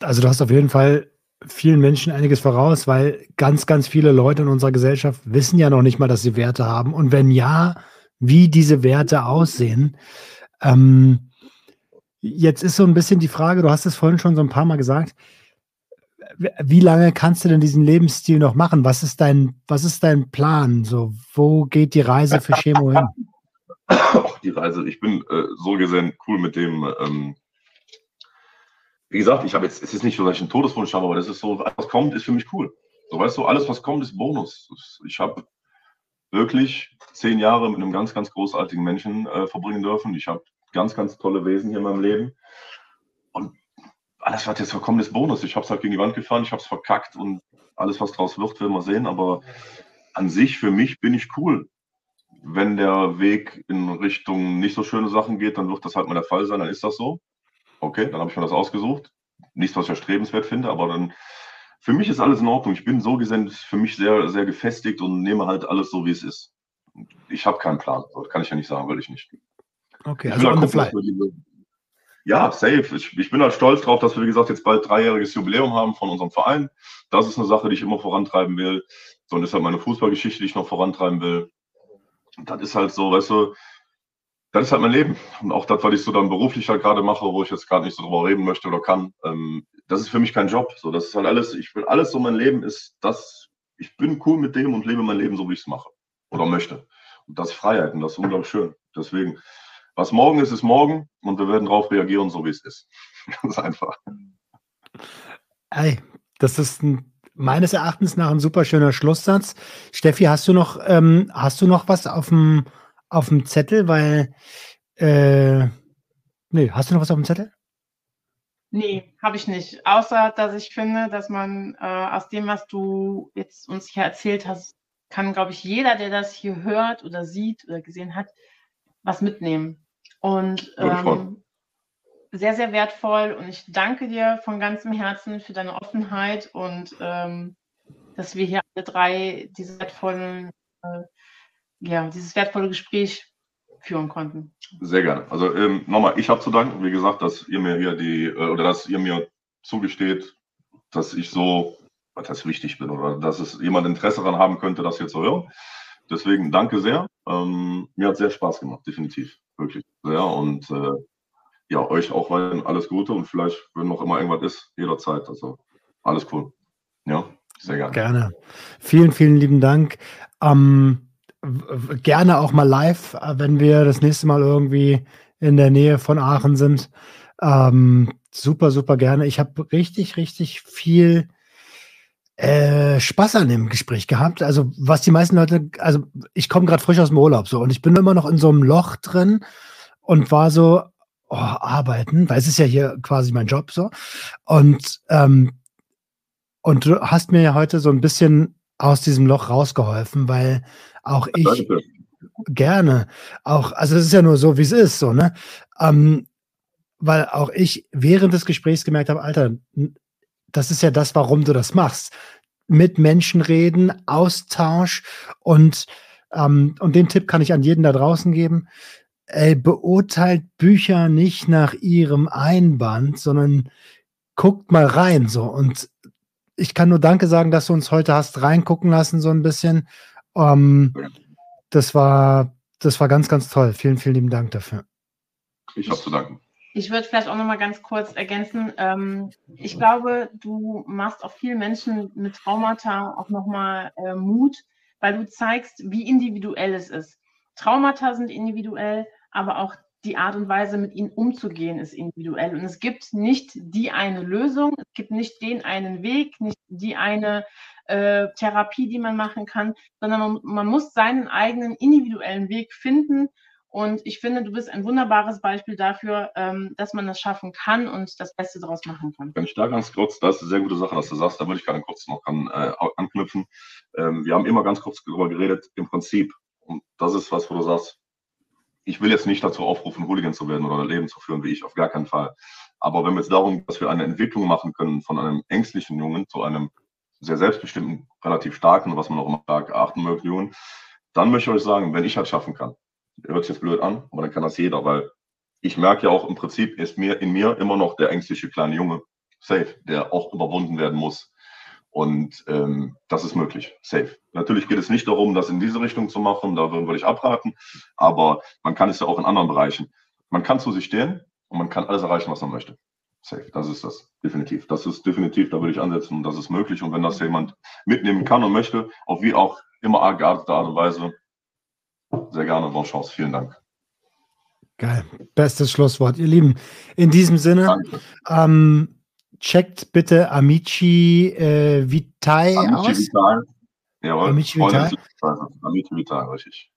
Also du hast auf jeden Fall vielen Menschen einiges voraus, weil ganz, ganz viele Leute in unserer Gesellschaft wissen ja noch nicht mal, dass sie Werte haben. Und wenn ja, wie diese Werte aussehen. Ähm, jetzt ist so ein bisschen die Frage, du hast es vorhin schon so ein paar Mal gesagt, wie lange kannst du denn diesen Lebensstil noch machen? Was ist dein, was ist dein Plan? So, wo geht die Reise für Chemo hin? Die Reise, ich bin äh, so gesehen cool mit dem, ähm, wie gesagt, ich habe jetzt, es ist nicht so, dass ich einen Todeswunsch habe, aber das ist so, was kommt, ist für mich cool. So weißt du, alles, was kommt, ist Bonus. Ich habe wirklich zehn Jahre mit einem ganz, ganz großartigen Menschen äh, verbringen dürfen. Ich habe ganz, ganz tolle Wesen hier in meinem Leben. Und alles, was jetzt verkommen, ist Bonus. Ich habe es halt gegen die Wand gefahren, ich habe es verkackt und alles, was draus wird, werden wir sehen. Aber an sich, für mich, bin ich cool. Wenn der Weg in Richtung nicht so schöne Sachen geht, dann wird das halt mal der Fall sein, dann ist das so. Okay, dann habe ich mir das ausgesucht. Nichts, was ich erstrebenswert finde, aber dann, für mich ist alles in Ordnung. Ich bin so gesehen für mich sehr, sehr gefestigt und nehme halt alles so, wie es ist. Ich habe keinen Plan. Das kann ich ja nicht sagen, weil ich nicht. Okay, ich also on gucken, ja, safe. Ich, ich bin halt stolz drauf, dass wir, wie gesagt, jetzt bald dreijähriges Jubiläum haben von unserem Verein. Das ist eine Sache, die ich immer vorantreiben will. So, und ist halt meine Fußballgeschichte, die ich noch vorantreiben will. Und das ist halt so, weißt du, das ist halt mein Leben. Und auch das, was ich so dann beruflich halt gerade mache, wo ich jetzt gerade nicht so drüber reden möchte oder kann, ähm, das ist für mich kein Job. So, das ist halt alles, ich will alles so mein Leben ist das, ich bin cool mit dem und lebe mein Leben so, wie ich es mache oder möchte. Und das ist Freiheit und das ist unglaublich schön. Deswegen, was morgen ist, ist morgen und wir werden darauf reagieren, so wie es ist. Ganz einfach. Ey, das ist ein, meines Erachtens nach ein super schöner Schlusssatz. Steffi, hast du noch, ähm, hast du noch was auf dem auf dem Zettel, weil, äh, nee, hast du noch was auf dem Zettel? Nee, habe ich nicht. Außer, dass ich finde, dass man äh, aus dem, was du jetzt uns hier erzählt hast, kann, glaube ich, jeder, der das hier hört oder sieht oder gesehen hat, was mitnehmen. Und ähm, sehr, sehr wertvoll und ich danke dir von ganzem Herzen für deine Offenheit und ähm, dass wir hier alle drei diese wertvollen, äh, ja, dieses wertvolle Gespräch führen konnten. Sehr gerne. Also ähm, nochmal, ich habe zu danken, wie gesagt, dass ihr mir hier die, äh, oder dass ihr mir zugesteht, dass ich so, was heißt wichtig bin oder dass es jemand Interesse daran haben könnte, das hier zu hören. Deswegen danke sehr. Ähm, mir hat sehr Spaß gemacht, definitiv. Wirklich sehr. Und äh, ja, euch auch weiterhin alles Gute und vielleicht, wenn noch immer irgendwas ist, jederzeit. Also alles cool. Ja, sehr gerne. Gerne. Vielen, vielen lieben Dank. Ähm, gerne auch mal live, äh, wenn wir das nächste Mal irgendwie in der Nähe von Aachen sind. Ähm, super, super gerne. Ich habe richtig, richtig viel äh, Spaß an dem Gespräch gehabt. Also was die meisten Leute, also ich komme gerade frisch aus dem Urlaub so und ich bin immer noch in so einem Loch drin und war so, oh, arbeiten, weil es ist ja hier quasi mein Job so. Und, ähm, und du hast mir ja heute so ein bisschen aus diesem Loch rausgeholfen, weil auch ich Danke. gerne auch, also es ist ja nur so, wie es ist, so, ne? Ähm, weil auch ich während des Gesprächs gemerkt habe, Alter, das ist ja das, warum du das machst. Mit Menschen reden, Austausch und, ähm, und den Tipp kann ich an jeden da draußen geben. Ey, beurteilt Bücher nicht nach ihrem Einband, sondern guckt mal rein so. Und ich kann nur Danke sagen, dass du uns heute hast reingucken lassen, so ein bisschen. Ähm, das war, das war ganz, ganz toll. Vielen, vielen lieben Dank dafür. Ich habe zu danken. Ich würde vielleicht auch noch mal ganz kurz ergänzen. Ähm, ich glaube, du machst auch vielen Menschen mit Traumata auch noch mal äh, Mut, weil du zeigst, wie individuell es ist. Traumata sind individuell, aber auch die Art und Weise, mit ihnen umzugehen, ist individuell. Und es gibt nicht die eine Lösung, es gibt nicht den einen Weg, nicht die eine äh, Therapie, die man machen kann, sondern man, man muss seinen eigenen individuellen Weg finden und ich finde, du bist ein wunderbares Beispiel dafür, ähm, dass man das schaffen kann und das Beste daraus machen kann. Wenn ich da ganz kurz, das ist eine sehr gute Sache, dass du sagst, da würde ich gerne kurz noch an, äh, anknüpfen. Ähm, wir haben immer ganz kurz darüber geredet, im Prinzip, und das ist was, wo du sagst, ich will jetzt nicht dazu aufrufen, Hooligan zu werden oder ein Leben zu führen wie ich, auf gar keinen Fall. Aber wenn wir es darum, dass wir eine Entwicklung machen können von einem ängstlichen Jungen zu einem sehr selbstbestimmten, relativ starken, was man auch immer stark achten möchte, Jungen, dann möchte ich euch sagen, wenn ich das schaffen kann, hört sich jetzt blöd an, aber dann kann das jeder, weil ich merke ja auch im Prinzip ist mir in mir immer noch der ängstliche kleine Junge, safe, der auch überwunden werden muss. Und ähm, das ist möglich, safe. Natürlich geht es nicht darum, das in diese Richtung zu machen, da würde ich abraten, aber man kann es ja auch in anderen Bereichen. Man kann zu sich stehen und man kann alles erreichen, was man möchte. Safe, das ist das, definitiv. Das ist definitiv, da würde ich ansetzen und das ist möglich. Und wenn das jemand mitnehmen kann und möchte, auf wie auch immer geartete Art und Weise, sehr gerne, Bonne Chance. Vielen Dank. Geil. Bestes Schlusswort, ihr Lieben. In diesem Sinne, ähm, checkt bitte Amici äh, Vitae Amici aus. Vital. Jawohl, Amici Vitae. Amici Vitae, richtig.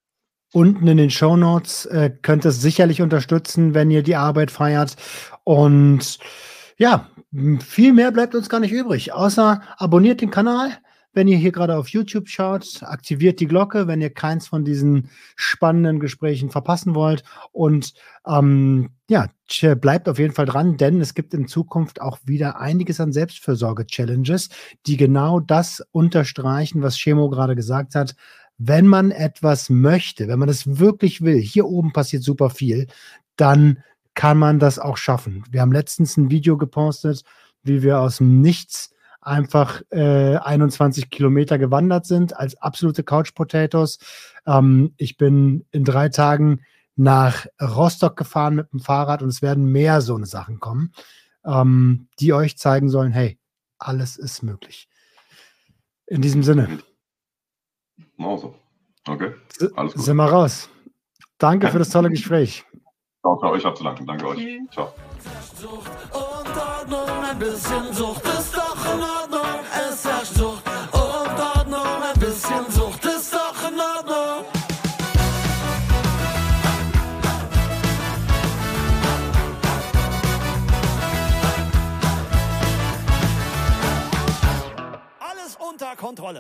Unten in den Show Notes äh, könnt ihr es sicherlich unterstützen, wenn ihr die Arbeit feiert. Und ja, viel mehr bleibt uns gar nicht übrig, außer abonniert den Kanal, wenn ihr hier gerade auf YouTube schaut, aktiviert die Glocke, wenn ihr keins von diesen spannenden Gesprächen verpassen wollt. Und ähm, ja, bleibt auf jeden Fall dran, denn es gibt in Zukunft auch wieder einiges an Selbstfürsorge-Challenges, die genau das unterstreichen, was Chemo gerade gesagt hat. Wenn man etwas möchte, wenn man es wirklich will, hier oben passiert super viel, dann kann man das auch schaffen. Wir haben letztens ein Video gepostet, wie wir aus dem Nichts einfach äh, 21 Kilometer gewandert sind als absolute Couch Potatoes. Ähm, ich bin in drei Tagen nach Rostock gefahren mit dem Fahrrad und es werden mehr so eine Sachen kommen, ähm, die euch zeigen sollen, hey, alles ist möglich. In diesem Sinne. Also. Okay. Alles gut. Sind wir raus. Danke für das tolle Gespräch. Ciao, ciao. Ich habe zu danken. Danke euch. Ciao. Ein bisschen Sucht ist doch in Ordnung. Es herrscht Sucht und Ordnung, ein bisschen Sucht ist doch in Ordnung. Alles unter Kontrolle.